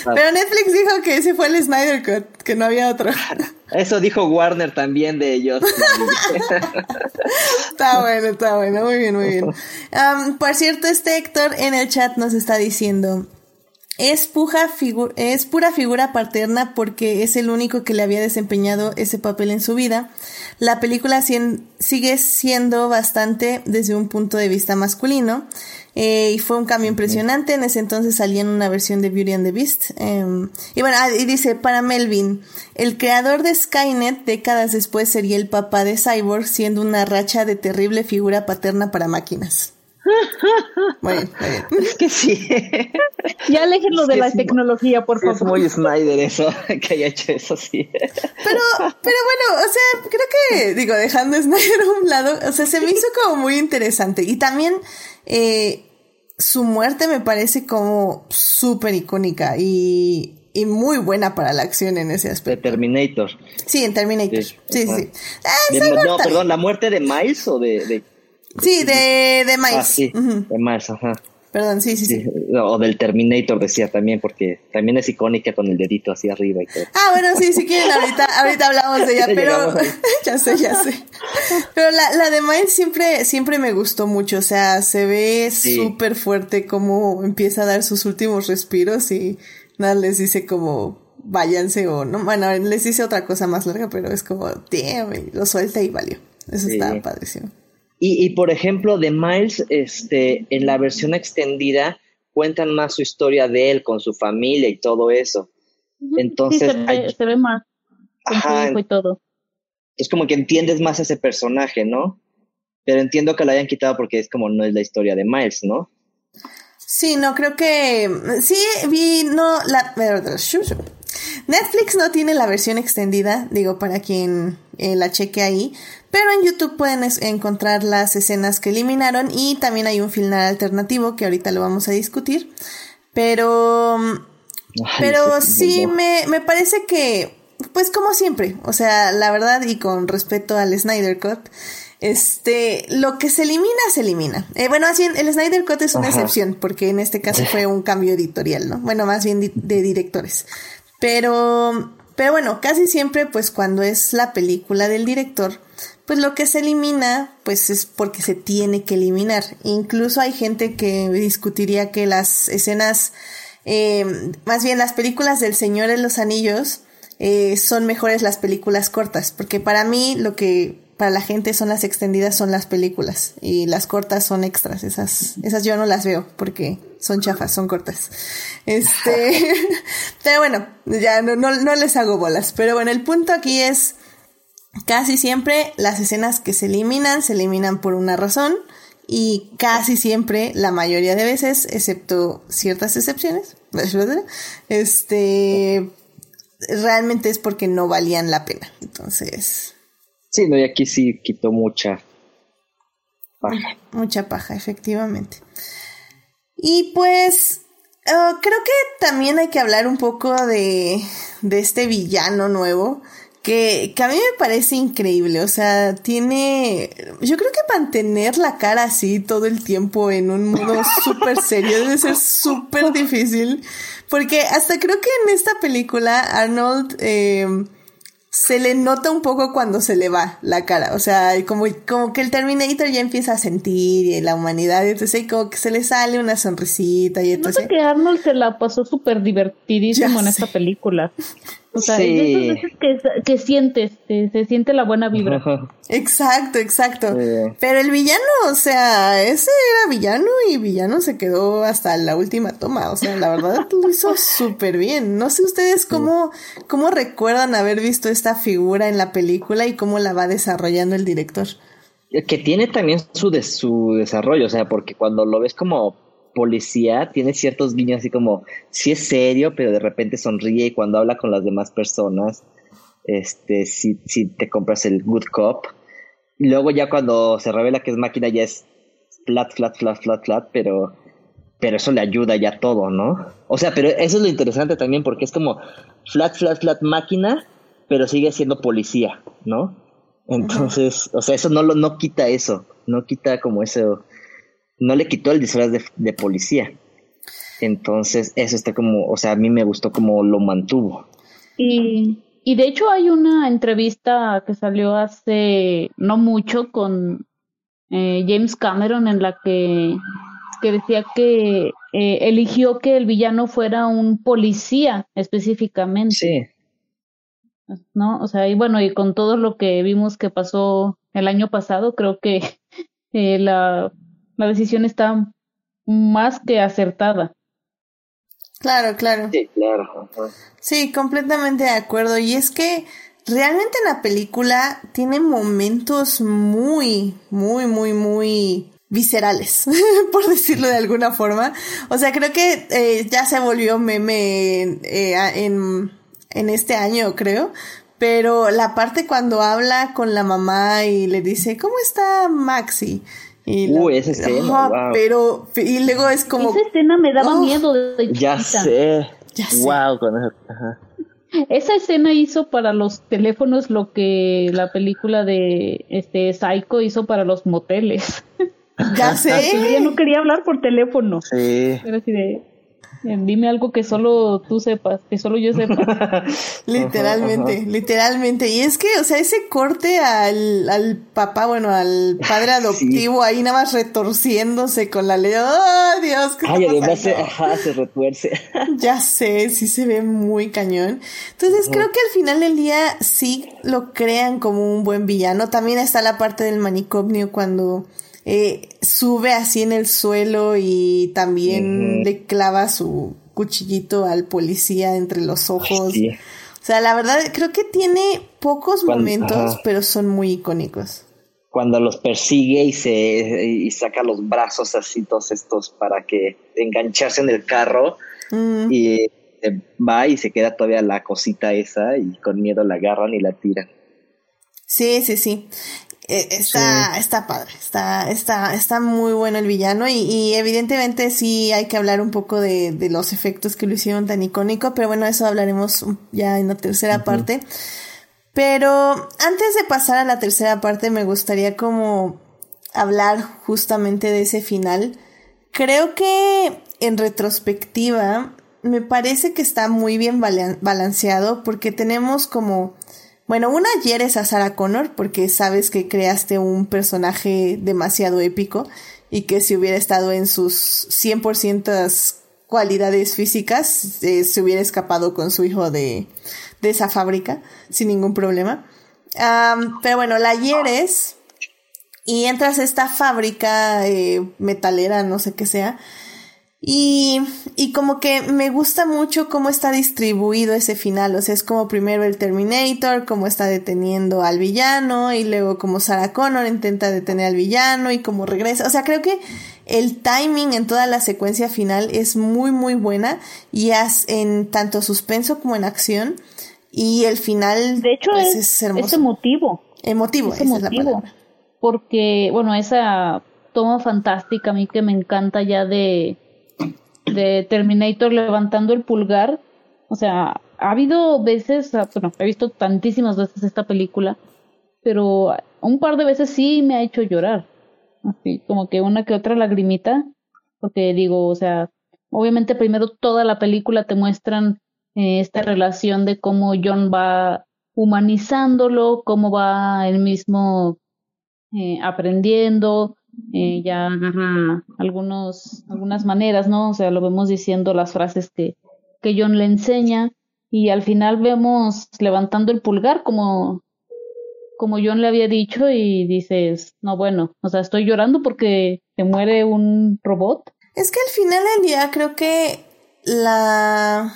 Pero Netflix dijo que ese fue el Snyder Cut, que no había otro. Eso dijo Warner también de ellos. está bueno, está bueno, muy bien, muy bien. por cierto, este Héctor en el chat nos está diciendo. Es, es pura figura paterna porque es el único que le había desempeñado ese papel en su vida. La película sigue siendo bastante desde un punto de vista masculino. Eh, y fue un cambio impresionante. En ese entonces salía en una versión de Beauty and the Beast. Em, y bueno, ah, y dice, para Melvin, el creador de Skynet décadas después sería el papá de Cyborg, siendo una racha de terrible figura paterna para máquinas. Bueno, Es que sí. Ya lo de la tecnología, por favor. Es muy Snyder eso, que haya hecho eso, sí. Pero, pero bueno, o sea, creo que, digo, dejando Snyder a un lado, o sea, se me hizo como muy interesante. Y también eh, su muerte me parece como súper icónica y y muy buena para la acción en ese aspecto. De Terminator. Sí, en Terminator. Sí, sí, sí. Ah, no, perdón, ¿la muerte de Miles o de...? Sí, de, de Miles. Ah, sí, de Miles, ajá. Perdón, sí, sí, sí, O del Terminator decía también, porque también es icónica con el dedito así arriba y todo. Ah, bueno, sí, si quieren, ahorita, ahorita hablamos de ella, pero ya sé, ya sé. Pero la, la de Miles siempre, siempre me gustó mucho, o sea, se ve súper fuerte como empieza a dar sus últimos respiros y nada les dice como váyanse o no, bueno, les dice otra cosa más larga, pero es como, damn, lo suelta y valió. Eso está padrísimo. Y, y, por ejemplo, de Miles, este, en la versión extendida, cuentan más su historia de él con su familia y todo eso. Entonces. se, ve, más. Con y todo. Es como que entiendes más a ese personaje, ¿no? Pero entiendo que lo hayan quitado porque es como no es la historia de Miles, ¿no? Sí, no, creo que. Sí, vi. No, la. Netflix no tiene la versión extendida, digo, para quien eh, la cheque ahí, pero en YouTube pueden encontrar las escenas que eliminaron y también hay un final alternativo que ahorita lo vamos a discutir. Pero, pero sí me, me parece que, pues como siempre, o sea, la verdad y con respeto al Snyder Cut, este, lo que se elimina, se elimina. Eh, bueno, así el Snyder Cut es una excepción, porque en este caso fue un cambio editorial, ¿no? Bueno, más bien de directores. Pero, pero bueno, casi siempre, pues cuando es la película del director, pues lo que se elimina, pues es porque se tiene que eliminar. Incluso hay gente que discutiría que las escenas, eh, más bien las películas del Señor de los Anillos, eh, son mejores las películas cortas, porque para mí lo que para la gente son las extendidas son las películas y las cortas son extras, esas esas yo no las veo porque son chafas, son cortas. Este, pero bueno, ya no, no, no les hago bolas. Pero bueno, el punto aquí es, casi siempre las escenas que se eliminan, se eliminan por una razón. Y casi siempre, la mayoría de veces, excepto ciertas excepciones, este, realmente es porque no valían la pena. Entonces. Sí, no, y aquí sí quitó mucha paja. Mucha paja, efectivamente. Y pues uh, creo que también hay que hablar un poco de, de este villano nuevo. Que, que, a mí me parece increíble, o sea, tiene, yo creo que mantener la cara así todo el tiempo en un modo súper serio debe ser súper difícil, porque hasta creo que en esta película Arnold eh, se le nota un poco cuando se le va la cara. O sea, como, como que el Terminator ya empieza a sentir y la humanidad, entonces como que se le sale una sonrisita y entonces. que Arnold se la pasó súper divertidísimo en esta película. O sea, sí. que, que sientes, se, siente la buena vibra. Exacto, exacto. Pero el villano, o sea, ese era villano y villano se quedó hasta la última toma. O sea, la verdad lo hizo súper bien. No sé ustedes cómo, cómo recuerdan haber visto esta figura en la película y cómo la va desarrollando el director. Que tiene también su, de, su desarrollo, o sea, porque cuando lo ves como policía tiene ciertos guiños así como, sí es serio, pero de repente sonríe y cuando habla con las demás personas, este, si, si te compras el good cop. Y luego ya cuando se revela que es máquina ya es flat, flat, flat, flat, flat, pero, pero eso le ayuda ya todo, ¿no? O sea, pero eso es lo interesante también porque es como flat, flat, flat máquina, pero sigue siendo policía, ¿no? Entonces, o sea, eso no lo, no quita eso, no quita como eso, no le quitó el disfraz de, policía. Entonces, eso está como, o sea, a mí me gustó como lo mantuvo. Y, y de hecho hay una entrevista que salió hace no mucho con eh, James Cameron en la que, que decía que eh, eligió que el villano fuera un policía específicamente. Sí. ¿No? O sea, y bueno, y con todo lo que vimos que pasó el año pasado, creo que eh, la la decisión está más que acertada. Claro, claro. Sí, claro. Sí, completamente de acuerdo. Y es que realmente la película tiene momentos muy, muy, muy, muy viscerales, por decirlo de alguna forma. O sea, creo que eh, ya se volvió meme eh, en, en este año, creo. Pero la parte cuando habla con la mamá y le dice, ¿cómo está Maxi? Y Uy, escena, Pero, y luego es como... Esa escena me daba miedo. ya sé. Ya Wow, con eso. Esa escena hizo para los teléfonos lo que la película de este Psycho hizo para los moteles. Ya sé. Ella no quería hablar por teléfono. Sí. Era así de, dime algo que solo tú sepas, que solo yo sepa. literalmente, literalmente. Y es que, o sea, ese corte al, al papá, bueno, al padre adoptivo ahí nada más retorciéndose con la ley. ¡Oh, Dios! ¿qué Ay, además se, ajá, se retuerce. ya sé, sí se ve muy cañón. Entonces creo que al final del día sí lo crean como un buen villano. También está la parte del manicomio cuando eh, sube así en el suelo y también le clava su cuchillito al policía entre los ojos. O sea, la verdad creo que tiene pocos momentos, pero son muy icónicos. Cuando los persigue y se y saca los brazos así todos estos para que engancharse en el carro mm. y va y se queda todavía la cosita esa y con miedo la agarran y la tiran. Sí, sí, sí. Eh, está, está padre, está, está, está muy bueno el villano y, evidentemente sí hay que hablar un poco de, los efectos que lo hicieron tan icónico, pero bueno, eso hablaremos ya en la tercera parte. Pero antes de pasar a la tercera parte me gustaría como hablar justamente de ese final. Creo que en retrospectiva me parece que está muy bien balanceado porque tenemos como bueno, una hieres a Sarah Connor porque sabes que creaste un personaje demasiado épico y que si hubiera estado en sus 100% cualidades físicas, eh, se hubiera escapado con su hijo de, de esa fábrica sin ningún problema. pero bueno, la hieres y entras a esta fábrica eh, metalera, no sé qué sea, y, y como que me gusta mucho cómo está distribuido ese final. O sea, es como primero el Terminator, cómo está deteniendo al villano, y luego como Sarah Connor intenta detener al villano y cómo regresa. O sea, creo que el timing en toda la secuencia final es muy, muy buena y es en tanto suspenso como en acción. Y el final de hecho, pues, es, hermoso. Es emotivo. Emotivo, es emotivo. Porque, bueno, esa toma fantástica a mí que me encanta ya de de Terminator levantando el pulgar. O sea, ha habido veces, ah, bueno, he visto tantísimas veces esta película, pero un par de veces sí me ha hecho llorar. Así, como que una que otra lagrimita, porque digo, o sea, obviamente primero toda la película te muestran eh, esta relación de cómo John va humanizándolo, cómo va él mismo eh, aprendiendo, eh, ya algunos, algunas maneras, ¿no? O sea, lo vemos diciendo las frases que, que John le enseña y al final vemos levantando el pulgar como, como John le había dicho y dices, no, bueno, o sea, estoy llorando porque se muere un robot. Es que al final del día creo que la...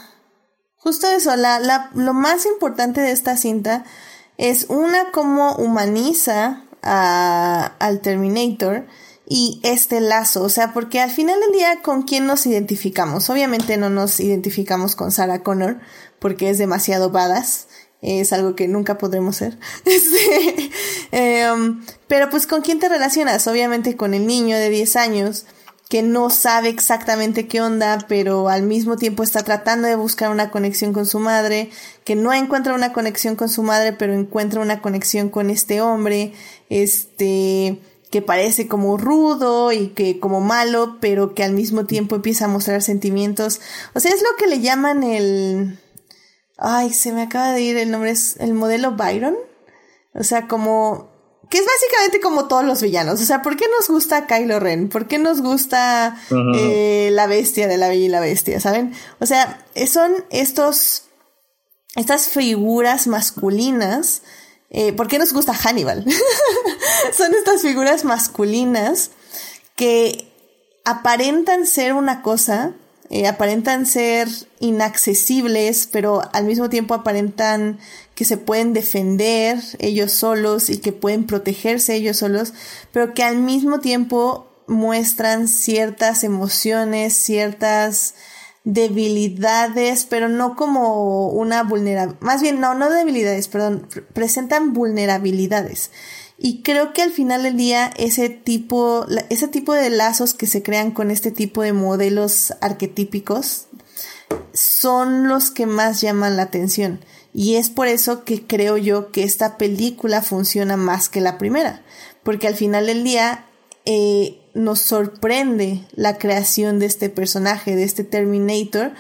Justo eso, la, la, lo más importante de esta cinta es una como humaniza al Terminator y este lazo, o sea, porque al final del día con quién nos identificamos. Obviamente no nos identificamos con Sarah Connor porque es demasiado badass, es algo que nunca podremos ser. Este, em, pero pues con quién te relacionas, obviamente con el niño de 10 años que no sabe exactamente qué onda, pero al mismo tiempo está tratando de buscar una conexión con su madre, que no encuentra una conexión con su madre, pero encuentra una conexión con este hombre, este, que parece como rudo y que como malo, pero que al mismo tiempo empieza a mostrar sentimientos. O sea, es lo que le llaman el, ay, se me acaba de ir el nombre, es el modelo Byron. O sea, como que es básicamente como todos los villanos. O sea, ¿por qué nos gusta Kylo Ren? ¿Por qué nos gusta eh, la bestia de la Bella y la Bestia? ¿Saben? O sea, son estos, estas figuras masculinas. Eh, ¿Por qué nos gusta Hannibal? son estas figuras masculinas que aparentan ser una cosa, eh, aparentan ser inaccesibles, pero al mismo tiempo aparentan que se pueden defender ellos solos y que pueden protegerse ellos solos, pero que al mismo tiempo muestran ciertas emociones, ciertas debilidades, pero no como una vulnerabilidad, más bien no, no debilidades, perdón, presentan vulnerabilidades. Y creo que al final del día ese tipo, ese tipo de lazos que se crean con este tipo de modelos arquetípicos son los que más llaman la atención. Y es por eso que creo yo que esta película funciona más que la primera. Porque al final del día eh, nos sorprende la creación de este personaje, de este Terminator.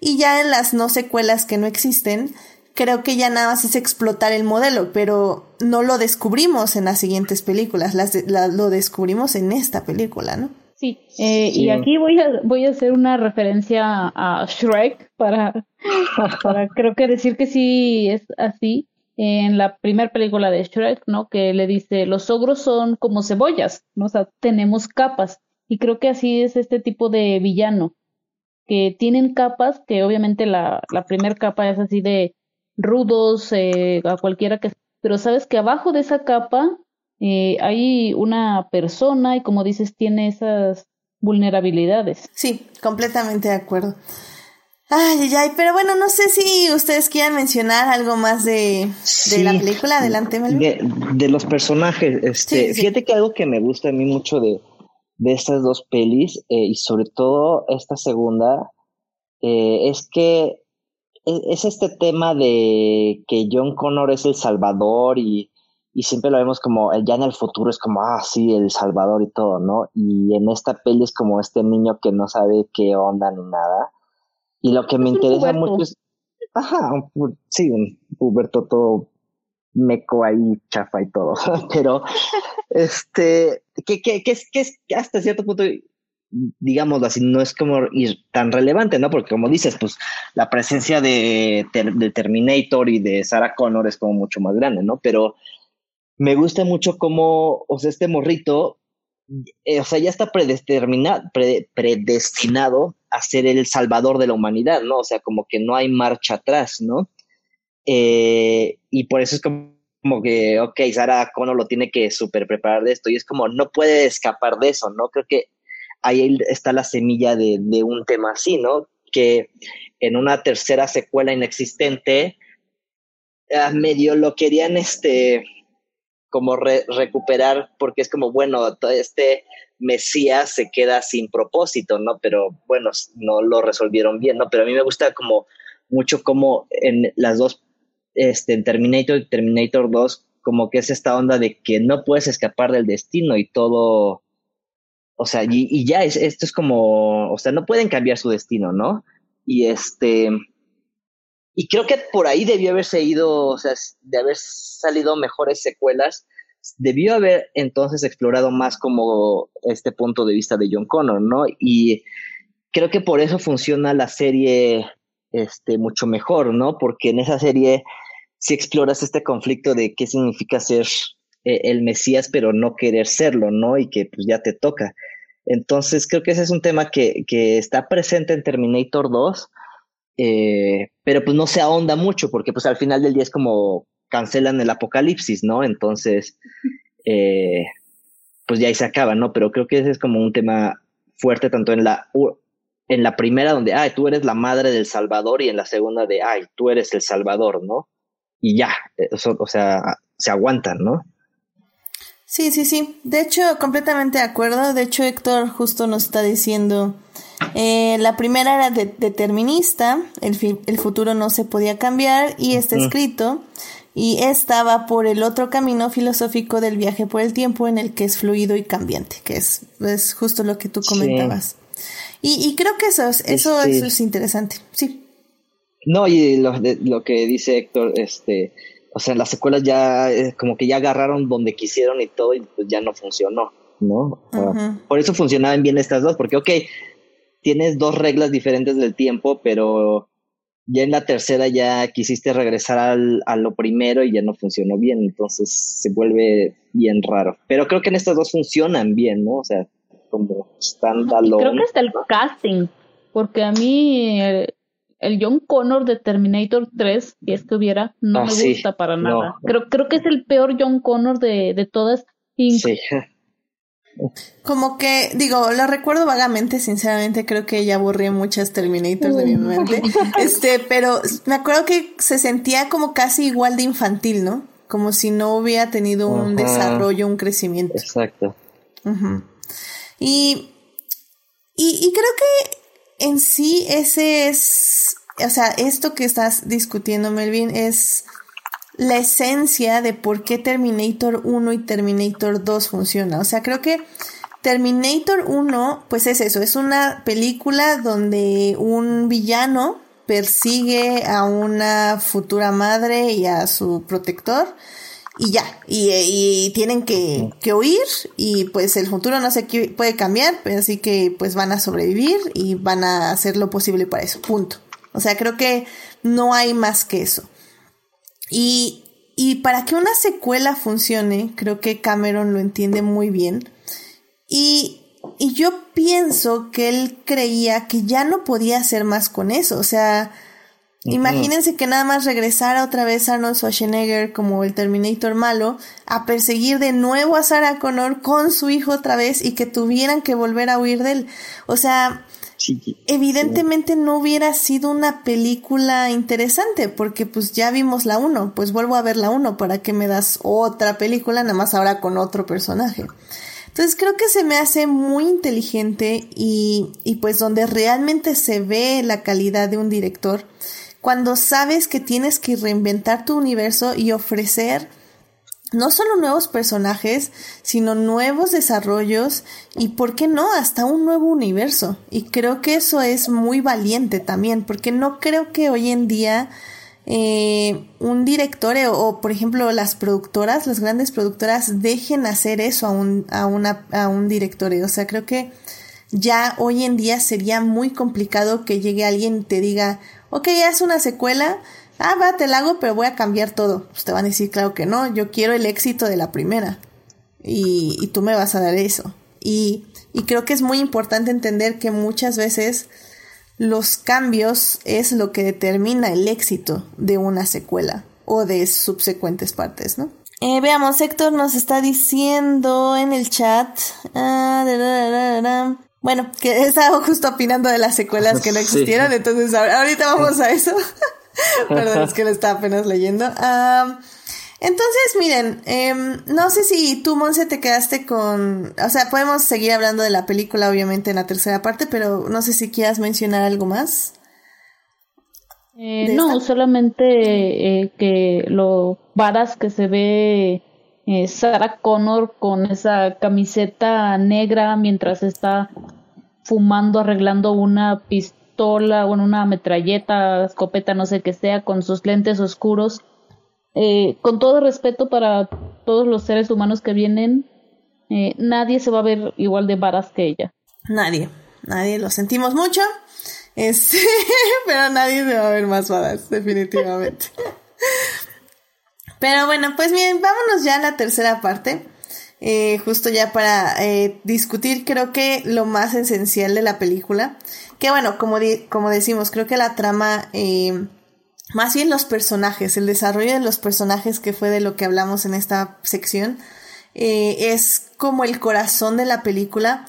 Y ya en las no secuelas que no existen, creo que ya nada más es explotar el modelo, pero no lo descubrimos en las siguientes películas, las lo descubrimos en esta película, ¿no? Sí, eh, y aquí voy a, voy a hacer una referencia a Shrek para, para creo que decir que sí es así en la primera película de Shrek, ¿no? Que le dice, los ogros son como cebollas, ¿no? O sea, tenemos capas. Y creo que así es este tipo de villano, que tienen capas, que obviamente la, la primera capa es así de rudos, eh, a cualquiera que... Pero sabes que abajo de esa capa eh, hay una persona y como dices, tiene esas vulnerabilidades. Sí, completamente de acuerdo. Ay, ay, ay, pero bueno, no sé si ustedes quieran mencionar algo más de, la película. Adelante, de, de, los personajes, este, fíjate que algo que me gusta a mí mucho de, de estas dos pelis, eh, y sobre todo esta segunda, eh, es que es, este tema de que John Connor es el salvador y, y siempre lo vemos como, ya en el futuro es como, ah, sí, el salvador y todo, ¿no? Y en esta peli es como este niño que no sabe qué onda ni nada y lo que me interesa mucho es, ajá, sí, un Huberto todo meco ahí, chafa y todo, pero este, que, que, que, es, que es hasta cierto punto, digámoslo así, no es como ir tan relevante, ¿no? Porque como dices, pues la presencia de, Terminator y de Sarah Connor es como mucho más grande, ¿no? Pero me gusta mucho cómo, o sea, este morrito eh, o sea, ya está predestinado, predestinado a ser el salvador de la humanidad, ¿no? O sea, como que no hay marcha atrás, ¿no? Eh, y por eso es como, que, ok, Sara Connor lo tiene que súper preparar de esto, y es como, no puede escapar de eso, ¿no? Creo que ahí está la semilla de, un tema así, ¿no? Que en una tercera secuela inexistente, ah, medio lo querían, este, como recuperar, porque es como, bueno, este Mesías se queda sin propósito, ¿no? Pero bueno, no lo resolvieron bien, ¿no? Pero a mí me gusta como mucho como en las dos, este, en Terminator y Terminator 2, como que es esta onda de que no puedes escapar del destino y todo, o sea, y, y ya es, esto es como, o sea, no pueden cambiar su destino, ¿no? Y este, y creo que por ahí debió haberse ido, o sea, de haber salido mejores secuelas, debió haber entonces explorado más como este punto de vista de John Connor, ¿no? Y creo que por eso funciona la serie este, mucho mejor, ¿no? Porque en esa serie sí exploras este conflicto de qué significa ser eh, el Mesías, pero no querer serlo, ¿no? Y que pues ya te toca. Entonces creo que ese es un tema que, que está presente en Terminator 2, eh, pero pues no se ahonda mucho porque pues al final del día es como cancelan el apocalipsis, ¿no? Entonces, eh, pues ya ahí se acaba, ¿no? Pero creo que ese es como un tema fuerte tanto en la, en la primera donde, ay, tú eres la madre del Salvador y en la segunda de, ay, tú eres el Salvador, ¿no? Y ya, eso, o sea, se aguantan, ¿no? Sí, sí, sí. De hecho, completamente de acuerdo. De hecho, Héctor justo nos está diciendo eh, la primera era determinista, el, el, futuro no se podía cambiar y está escrito, y esta va por el otro camino filosófico del viaje por el tiempo en el que es fluido y cambiante, que es, es justo lo que tú comentabas. Y, y, creo que eso, es, eso, eso es interesante, sí. No, y lo, lo que dice Héctor, este, o sea, las secuelas ya, eh, como que ya agarraron donde quisieron y todo, y pues ya no funcionó, ¿no? Por eso funcionaban bien estas dos, porque, ok, tienes dos reglas diferentes del tiempo, pero ya en la tercera ya quisiste regresar al, a lo primero y ya no funcionó bien, entonces se vuelve bien raro. Pero creo que en estas dos funcionan bien, ¿no? O sea, como están Creo que hasta el casting, porque a mí el, John Connor de Terminator 3, si es que hubiera, no ah, me gusta para nada. Creo, creo que es el peor John Connor de, de todas. Sí. Como que, digo, lo recuerdo vagamente, sinceramente, creo que ya aburrí muchas Terminators de mi mente. Este, pero me acuerdo que se sentía como casi igual de infantil, ¿no? Como si no hubiera tenido un desarrollo, un crecimiento. Exacto. y, y, y creo que en sí ese es, o sea, esto que estás discutiendo, Melvin, es la esencia de por qué Terminator 1 y Terminator 2 funciona. O sea, creo que Terminator 1, pues es eso, es una película donde un villano persigue a una futura madre y a su protector y ya, y, tienen que, que, huir y pues el futuro no se puede cambiar, así que pues van a sobrevivir y van a hacer lo posible para eso, punto. O sea, creo que no hay más que eso. Y, y para que una secuela funcione, creo que Cameron lo entiende muy bien. Y, y yo pienso que él creía que ya no podía hacer más con eso. O sea, imagínense que nada más regresara otra vez Arnold Schwarzenegger como el Terminator malo a perseguir de nuevo a Sarah Connor con su hijo otra vez y que tuvieran que volver a huir de él. O sea, evidentemente no hubiera sido una película interesante porque pues ya vimos la 1, pues vuelvo a ver la 1 para que me das otra película nada más ahora con otro personaje. Entonces creo que se me hace muy inteligente y, y pues donde realmente se ve la calidad de un director, cuando sabes que tienes que reinventar tu universo y ofrecer no solo nuevos personajes, sino nuevos desarrollos y, ¿por qué no?, hasta un nuevo universo. Y creo que eso es muy valiente también, porque no creo que hoy en día eh, un director o, por ejemplo, las productoras, las grandes productoras, dejen hacer eso a un, a a un director. O sea, creo que ya hoy en día sería muy complicado que llegue alguien y te diga, ok, haz una secuela, ah, va, te la hago, pero voy a cambiar todo. Pues te van a decir, claro que no, yo quiero el éxito de la primera. Y, tú me vas a dar eso. Y, creo que es muy importante entender que muchas veces los cambios es lo que determina el éxito de una secuela o de subsecuentes partes, ¿no? Eh, veamos, Héctor nos está diciendo en el chat. Ah, bueno, que estaba justo opinando de las secuelas que no existieron, entonces ahorita vamos a eso. Perdón, es que lo estaba apenas leyendo. entonces, miren, em, no sé si tú, Monse, te quedaste con... O sea, podemos seguir hablando de la película, obviamente, en la tercera parte, pero no sé si quieras mencionar algo más. Eh, no, solamente eh, que lo varas que se ve eh, Sarah Connor con esa camiseta negra mientras está fumando, arreglando una pistola pistola o en una metralleta, escopeta, no sé qué sea, con sus lentes oscuros. Eh, con todo respeto para todos los seres humanos que vienen, eh, nadie se va a ver igual de varas que ella. Nadie, nadie, lo sentimos mucho, este, pero nadie se va a ver más varas, definitivamente. Pero bueno, pues bien, vámonos ya a la tercera parte. Eh, justo ya para discutir creo que lo más esencial de la película, que bueno, como, como decimos, creo que la trama, eh, más bien los personajes, el desarrollo de los personajes que fue de lo que hablamos en esta sección, eh, es como el corazón de la película,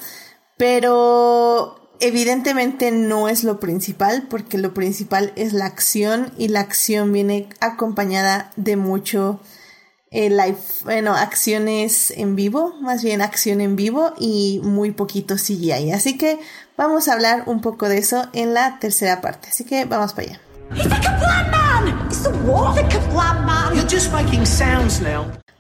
pero evidentemente no es lo principal, porque lo principal es la acción y la acción viene acompañada de mucho eh, live, bueno, acciones en vivo, más bien acción en vivo y muy poquito CGI. Así que vamos a hablar un poco de eso en la tercera parte. Así que vamos para allá.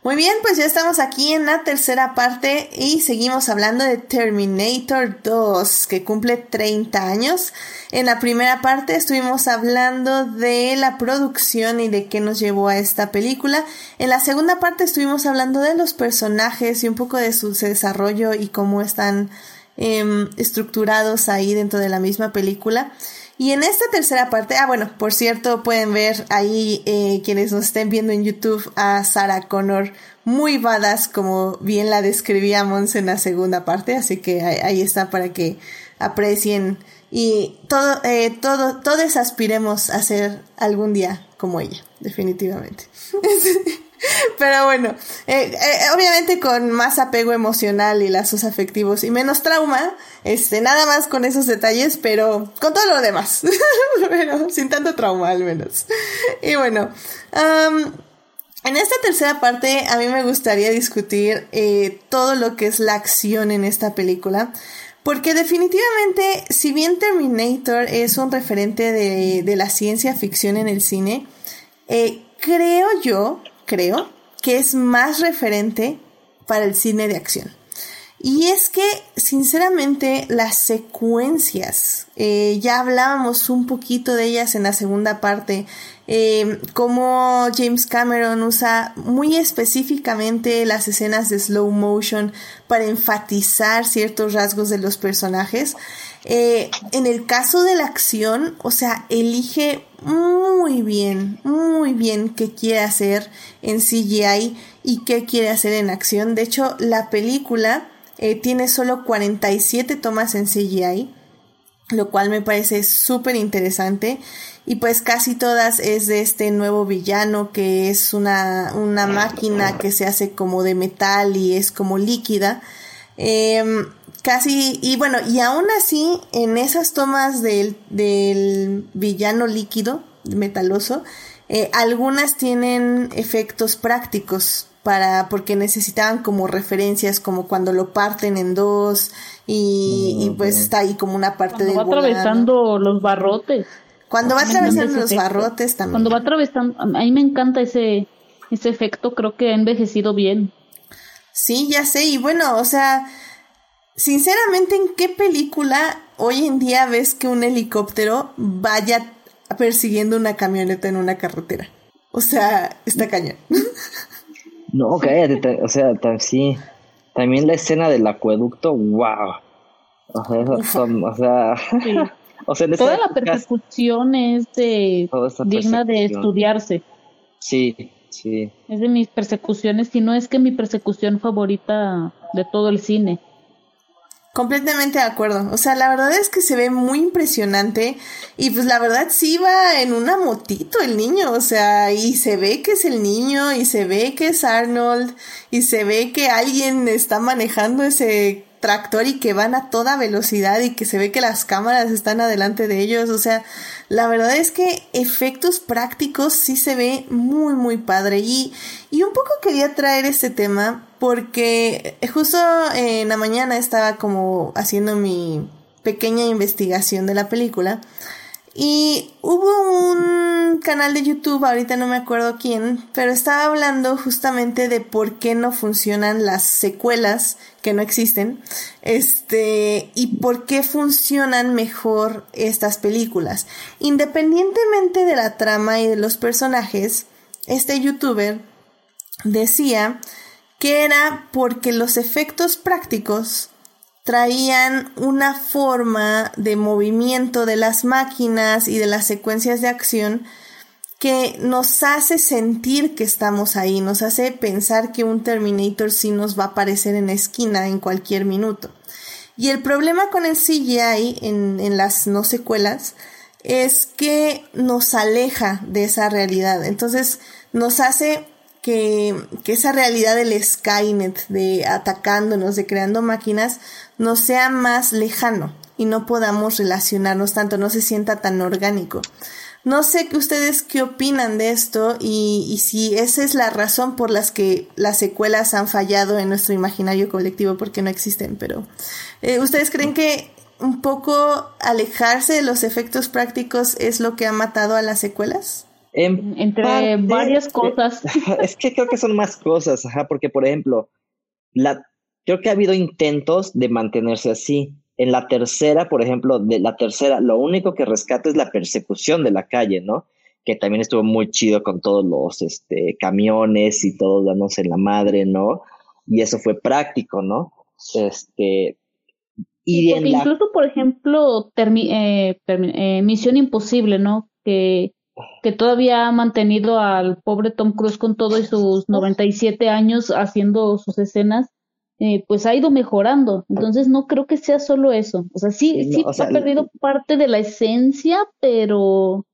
Muy bien, pues ya estamos aquí en la tercera parte y seguimos hablando de Terminator 2, que cumple 30 años. En la primera parte estuvimos hablando de la producción y de qué nos llevó a esta película. En la segunda parte estuvimos hablando de los personajes y un poco de su desarrollo y cómo están em, estructurados ahí dentro de la misma película. Y en esta tercera parte, ah, bueno, por cierto, pueden ver ahí eh, quienes nos estén viendo en YouTube a Sarah Connor muy badass, como bien la describíamos en la segunda parte, así que ahí, está para que aprecien y todo, eh, todo, todos aspiremos a ser algún día como ella, definitivamente. Pero bueno, eh, eh, obviamente con más apego emocional y lazos afectivos y menos trauma, este, nada más con esos detalles, pero con todo lo demás. pero sin tanto trauma al menos. Y bueno, en esta tercera parte a mí me gustaría discutir eh, todo lo que es la acción en esta película. Porque definitivamente, si bien Terminator es un referente de, la ciencia ficción en el cine, creo yo, creo, que es más referente para el cine de acción. Y es que, sinceramente, las secuencias, eh, ya hablábamos un poquito de ellas en la segunda parte, eh, cómo James Cameron usa muy específicamente las escenas de slow motion para enfatizar ciertos rasgos de los personajes. Eh, en el caso de la acción, o sea, elige muy bien, muy bien qué quiere hacer en CGI y qué quiere hacer en acción. De hecho, la película eh, tiene solo 47 tomas en CGI, lo cual me parece súper interesante. Y pues casi todas es de este nuevo villano que es una, una máquina que se hace como de metal y es como líquida. Em, casi, y bueno, y aún así, en esas tomas del, del villano líquido, metaloso, eh, algunas tienen efectos prácticos para porque necesitaban como referencias como cuando lo parten en dos y, mm, pues está ahí como una parte de va atravesando los barrotes. Cuando va atravesando los barrotes también. Cuando va atravesando a mí me encanta ese ese efecto creo que ha envejecido bien. Sí ya sé y bueno o sea sinceramente en qué película hoy en día ves que un helicóptero vaya persiguiendo una camioneta en una carretera o sea está cañón No, cállate, o sea, sí. También la escena del acueducto, wow. O sea, o sea, o sea toda la persecución es de, digna de estudiarse. Sí, sí. Es de mis persecuciones, si no es que mi persecución favorita de todo el cine. Completamente de acuerdo. O sea, la verdad es que se ve muy impresionante y pues la verdad sí va en una motito el niño, o sea, y se ve que es el niño y se ve que es Arnold y se ve que alguien está manejando ese tractor y que van a toda velocidad y que se ve que las cámaras están adelante de ellos. O sea, la verdad es que efectos prácticos sí se ve muy, muy padre. Y, y un poco quería traer este tema porque justo en la mañana estaba como haciendo mi pequeña investigación de la película. Y hubo un canal de YouTube, ahorita no me acuerdo quién, pero estaba hablando justamente de por qué no funcionan las secuelas que no existen, este, y por qué funcionan mejor estas películas. Independientemente de la trama y de los personajes, este youtuber decía que era porque los efectos prácticos traían una forma de movimiento de las máquinas y de las secuencias de acción que nos hace sentir que estamos ahí, nos hace pensar que un Terminator sí nos va a aparecer en la esquina en cualquier minuto. Y el problema con el CGI en, en las no secuelas es que nos aleja de esa realidad. Entonces nos hace que, que, esa realidad del Skynet, de atacándonos, de creando máquinas, nos sea más lejano y no podamos relacionarnos tanto, no se sienta tan orgánico. No sé que ustedes qué opinan de esto y, y, si esa es la razón por las que las secuelas han fallado en nuestro imaginario colectivo porque no existen, pero eh, ¿ustedes creen que un poco alejarse de los efectos prácticos es lo que ha matado a las secuelas? Entre varias cosas. Es que creo que son más cosas, ajá, porque por ejemplo, la, creo que ha habido intentos de mantenerse así. En la tercera, por ejemplo, de la tercera, lo único que rescata es la persecución de la calle, ¿no? Que también estuvo muy chido con todos los este, camiones y todos dándose en la madre, ¿no? Y eso fue práctico, ¿no? Este. Y incluso, por ejemplo, eh, eh, Misión Imposible, ¿no? Que que todavía ha mantenido al pobre Tom Cruise con todos sus 97 años haciendo sus escenas, eh, pues ha ido mejorando. Entonces no creo que sea solo eso. O sea, sí, sí ha perdido parte de la esencia, pero,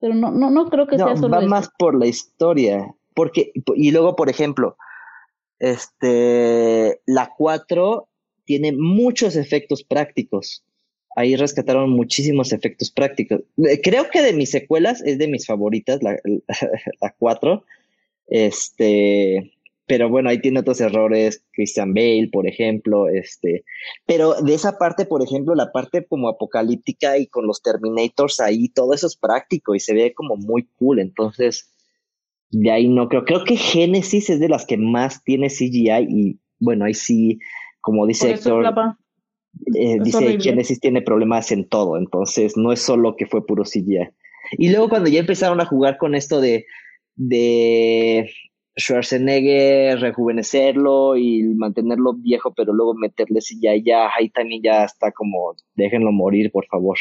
pero no, no, no creo que sea solo va más por la historia. Porque, y luego, por ejemplo, este, la 4 tiene muchos efectos prácticos ahí rescataron muchísimos efectos prácticos. Eh, creo que de mis secuelas es de mis favoritas, la, la 4. Este, pero bueno, ahí tiene otros errores, Christian Bale, por ejemplo, este, pero de esa parte, por ejemplo, la parte como apocalíptica y con los Terminators ahí, todo eso es práctico y se ve como muy cool, entonces, de ahí no creo, creo que Genesis es de las que más tiene CGI y bueno, ahí sí, como dice Héctor, eh, dice Genesis tiene problemas en todo, entonces no es solo que fue puro CGI. Y luego cuando ya empezaron a jugar con esto de, de Schwarzenegger, rejuvenecerlo y mantenerlo viejo, pero luego meterle CGI, ya, ahí también ya está como, déjenlo morir, por favor.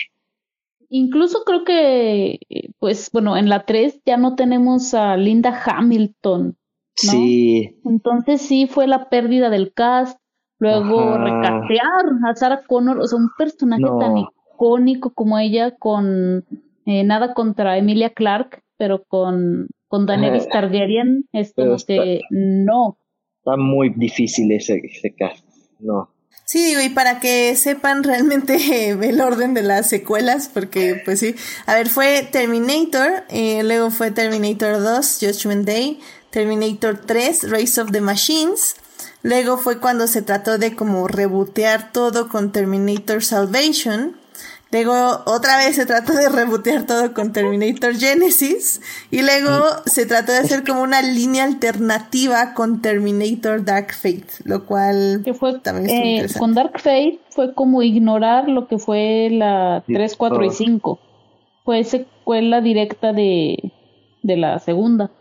Incluso creo que, pues bueno, en la 3 ya no tenemos a Linda Hamilton. Sí. Entonces sí fue la pérdida del cast, luego recastear a Sarah Connor, o sea, un personaje tan icónico como ella con eh, nada contra Emilia Clark, pero con, con Daenerys Targaryen es como que no. Está muy difícil ese, ese cast, no. Sí, digo, y para que sepan realmente el orden de las secuelas, porque pues sí, a ver, fue Terminator, eh, luego fue Terminator 2, Judgment Day, Terminator 3, Race of the Machines, luego fue cuando se trató de como rebotear todo con Terminator Salvation, Luego otra vez se trató de rebotear todo con Terminator Genesis. Y luego mm. se trató de hacer como una línea alternativa con Terminator Dark Fate. Lo cual fue, también eh, Con Dark Fate fue como ignorar lo que fue la 3, 4 y 5. Fue secuela directa de, de la segunda.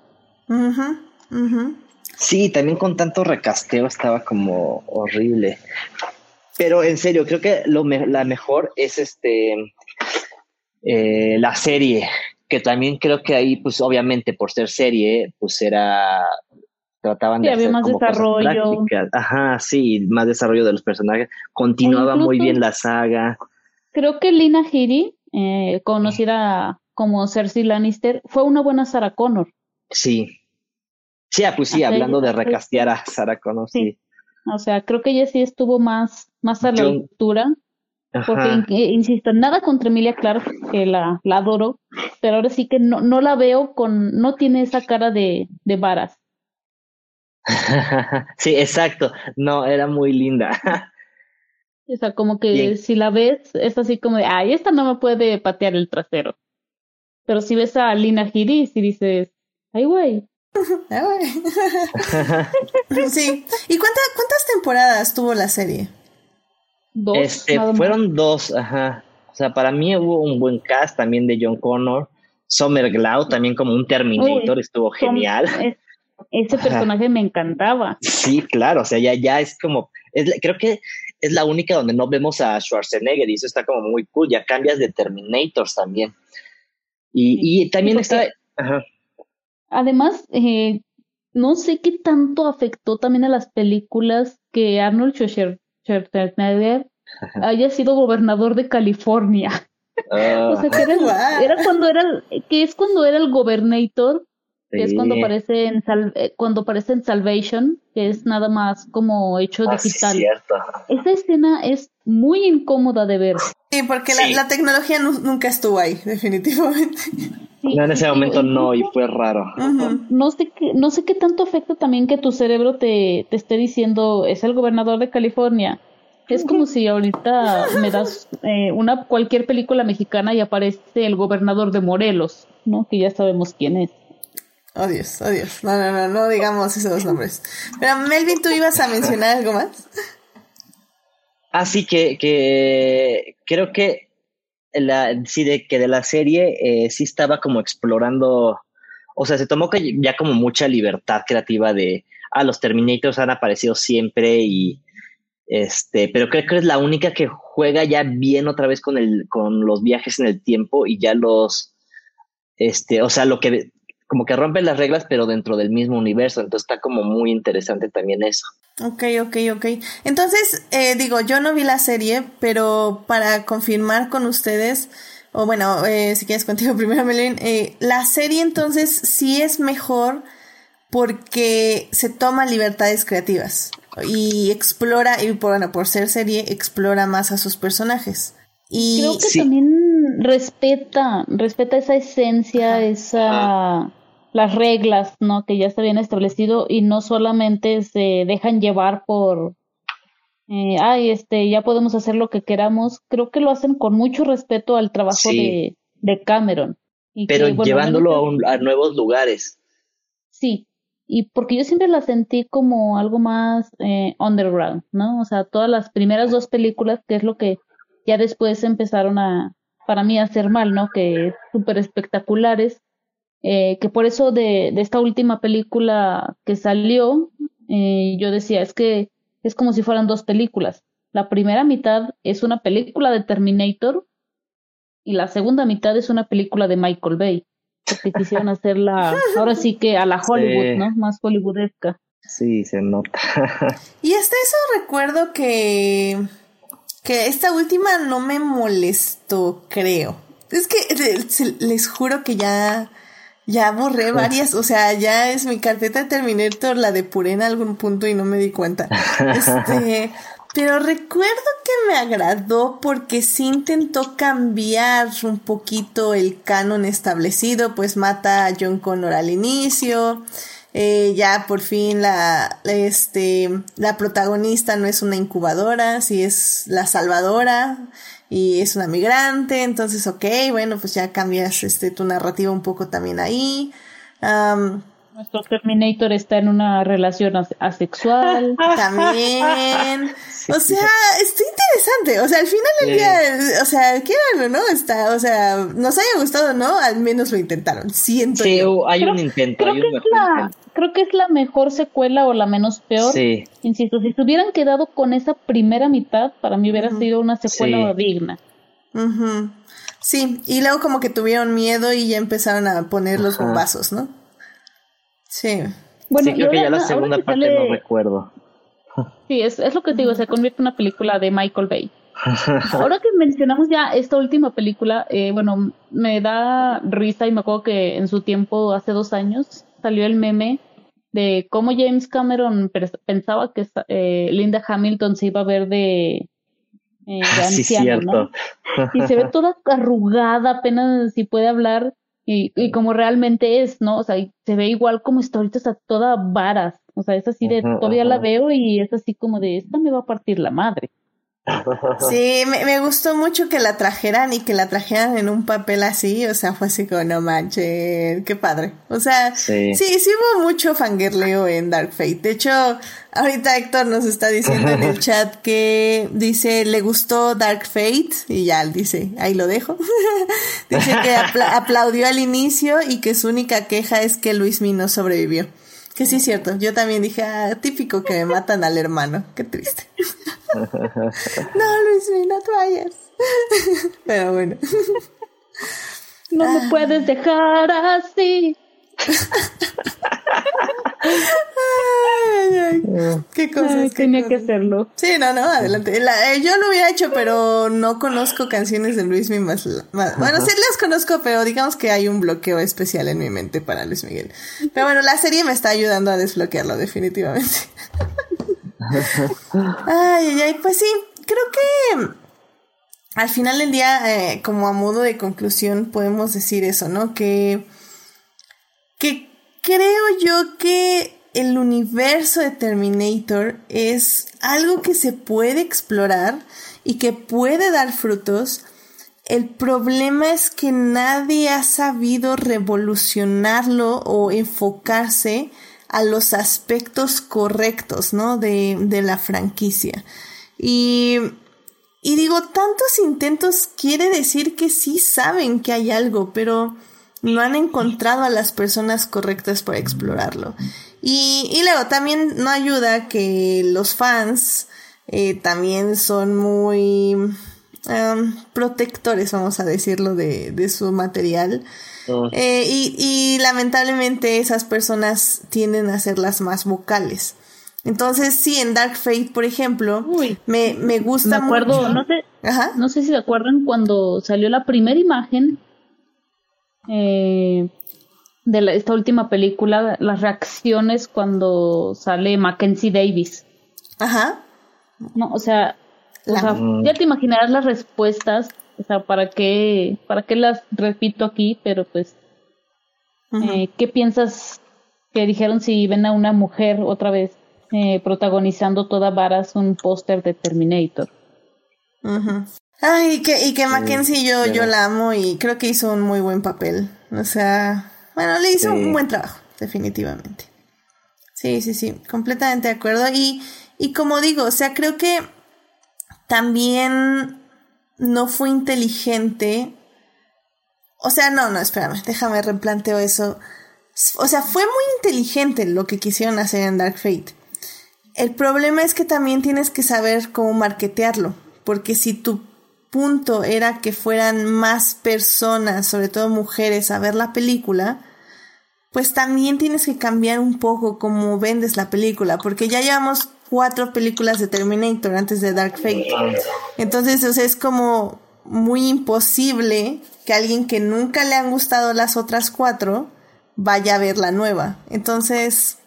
Sí, también con tanto recasteo estaba como horrible. Pero en serio, creo que lo la mejor es este eh, la serie, que también creo que ahí, pues obviamente por ser serie, pues era trataban de hacer más desarrollo. Ajá, sí, más desarrollo de los personajes. Continuaba muy bien la saga. Creo que Lina Headey, eh, conocida como Cersei Lannister, fue una buena Sarah Connor. Sí. Sí, ah, pues sí, hablando de recastear a Sarah Connor, sí. O sea, creo que ella sí estuvo más, más a la altura. Porque, insisto, nada contra Emilia Clark, que la, la adoro, pero ahora sí que no, no la veo con, no tiene esa cara de, de varas. sí, exacto. No, era muy linda. o sea, como que si la ves, es así como de, ay, esta no me puede patear el trasero. Pero si ves a Lina Giris y dices, ay, güey, sí. ¿Y cuántas temporadas tuvo la serie? Dos. Este, fueron dos, ajá. O sea, para mí hubo un buen cast también de John Connor. Summer Glau también como un Terminator estuvo genial. ese personaje me encantaba. Sí, claro, o sea, ya, ya es como, creo que es la única donde no vemos a Schwarzenegger y eso está como muy cool, ya cambias de Terminators también. Y, y también está... Ajá. Además, eh, no sé qué tanto afectó también a las películas que Arnold Schwarzenegger haya sido gobernador de California. o sea, que era, era, cuando era, que es cuando era el gobernator, que es cuando aparece en eh, cuando aparece en Salvation, que es nada más como hecho ah, digital. Esa escena es muy incómoda de ver. Sí, porque La, la, tecnología nunca estuvo ahí, definitivamente no, en ese momento no, y fue raro. No sé qué, no sé qué tanto afecta también que tu cerebro te, te esté diciendo, es el gobernador de California. Es como si ahorita me das eh, una cualquier película mexicana y aparece el gobernador de Morelos, ¿no? Que ya sabemos quién es. Oh Dios, oh Dios. No, no, no, no digamos esos dos nombres. Pero Melvin, ¿tú ibas a mencionar algo más? Así que, que creo que la, sí, de que de la serie eh, sí estaba como explorando, o sea, se tomó ya como mucha libertad creativa de, ah, los Terminators han aparecido siempre y, este, pero creo que es la única que juega ya bien otra vez con el, con los viajes en el tiempo y ya los, este, o sea, lo que, como que rompe las reglas, pero dentro del mismo universo, entonces está como muy interesante también eso. Ok, ok, ok. Entonces, eh, digo, yo no vi la serie, pero para confirmar con ustedes, o bueno, eh, si quieres contigo primero, Melvin, eh, la serie entonces sí es mejor porque se toma libertades creativas y explora, y por, bueno, por ser serie, explora más a sus personajes. Y creo que también respeta, respeta esa esencia, esa las reglas, ¿no? Que ya se habían establecido y no solamente se dejan llevar por, eh, ay, este, ya podemos hacer lo que queramos. Creo que lo hacen con mucho respeto al trabajo de, de, Cameron. Y Pero llevándolo a, a nuevos lugares. Sí, y porque yo siempre la sentí como algo más eh, underground, ¿no? O sea, todas las primeras dos películas, que es lo que ya después empezaron a, para mí, a hacer mal, ¿no? Que súper espectaculares, eh, que por eso de, de, esta última película que salió, eh, yo decía, es que es como si fueran dos películas. La primera mitad es una película de Terminator y la segunda mitad es una película de Michael Bay porque quisieron hacerla, ahora sí que a la Hollywood, ¿no? Más hollywoodesca. Sí, se nota. y hasta eso recuerdo que que esta última no me molestó, creo. Es que les juro que ya ya borré varias, o sea, ya es mi carpeta de Terminator, la depuré en algún punto y no me di cuenta. Este, pero recuerdo que me agradó porque sí intentó cambiar un poquito el canon establecido, pues mata a John Connor al inicio, eh, ya por fin la, este, la protagonista no es una incubadora, sí es la salvadora y es una migrante, entonces ok, bueno, pues ya cambias este, tu narrativa un poco también ahí. Nuestro Terminator está en una relación asexual. También. o sea, está interesante. O sea, al final del día, o sea, quieran o no, está, o sea, nos haya gustado no, al menos lo intentaron. Siento. Sí, hay un intento. Creo, que es la, creo que es la mejor secuela o la menos peor. Sí. Insisto, si se hubieran quedado con esa primera mitad, para mí hubiera sido una secuela digna. Sí, y luego como que tuvieron miedo y ya empezaron a poner los bombazos, ¿no? Sí. Bueno, sí, creo que ya la segunda parte no recuerdo. Sí, es, es lo que te digo, se convierte en una película de Michael Bay. Ahora que mencionamos ya esta última película, eh, bueno, me da risa y me acuerdo que en su tiempo, hace dos años, salió el meme de cómo James Cameron pensaba que eh, Linda Hamilton se iba a ver de, eh, de anciana, ¿no? Y se ve toda arrugada, apenas si puede hablar y, y como realmente es, ¿no? O sea, se ve igual como está ahorita, está toda varas. O sea, es así de, todavía la veo y es así como de, esta me va a partir la madre. Sí, me, me, gustó mucho que la trajeran y que la trajeran en un papel así, o sea, fue así como, no manches, qué padre. O sea, sí, sí, hubo mucho fangirleo en Dark Fate. De hecho, ahorita Héctor nos está diciendo en el chat que dice, le gustó Dark Fate, y ya dice, ahí lo dejo. dice que aplaudió al inicio y que su única queja es que Luis Mino sobrevivió. Que sí es cierto, yo también dije, ah, típico que me matan al hermano, qué triste. no, Luis, no te vayas. Pero bueno. No me puedes dejar así. Qué cosas. tenía que hacerlo. Sí, no, no, adelante. Eh, yo lo hubiera hecho, pero no conozco canciones de Luis Miguel. bueno, sí las conozco, pero digamos que hay un bloqueo especial en mi mente para Luis Miguel. Pero bueno, la serie me está ayudando a desbloquearlo, definitivamente. ay, ay, ay, pues sí, creo que al final del día, eh, como a modo de conclusión, podemos decir eso, ¿no? Que, que creo yo que el universo de Terminator es algo que se puede explorar y que puede dar frutos. El problema es que nadie ha sabido revolucionarlo o enfocarse a los aspectos correctos, ¿no? De, de la franquicia. Y, y digo, tantos intentos quiere decir que sí saben que hay algo, pero no han encontrado a las personas correctas para explorarlo. Y, y luego también no ayuda que los fans eh, también son muy um, protectores, vamos a decirlo, de, de su material. Oh. Eh, y, y lamentablemente esas personas tienden a ser las más vocales. Entonces, sí, en Dark Fate, por ejemplo, me, me gusta me acuerdo, No sé, no sé si se acuerdan cuando salió la primera imagen eh, de esta última película, las reacciones cuando sale Mackenzie Davis. Ajá. No, o sea, ya te imaginarás las respuestas, o sea, para qué, para qué las repito aquí, pero pues Eh, ¿Qué piensas que dijeron si ven a una mujer otra vez eh, protagonizando toda varas un póster de Terminator? Ay, y que, y que Mackenzie yo, yo la amo y creo que hizo un muy buen papel. O sea, bueno, le hizo un buen trabajo, definitivamente. Sí, sí, sí, completamente de acuerdo. Y, y como digo, o sea, creo que también no fue inteligente. O sea, no, no, espérame, déjame replanteo eso. O sea, fue muy inteligente lo que quisieron hacer en Dark Fate. El problema es que también tienes que saber cómo marketearlo, porque si tu punto era que fueran más personas, sobre todo mujeres, a ver la película, pues también tienes que cambiar un poco cómo vendes la película, porque ya llevamos cuatro películas de Terminator antes de Dark Fate. Entonces, o sea, es como muy imposible que alguien que nunca le han gustado las otras cuatro vaya a ver la nueva. Entonces,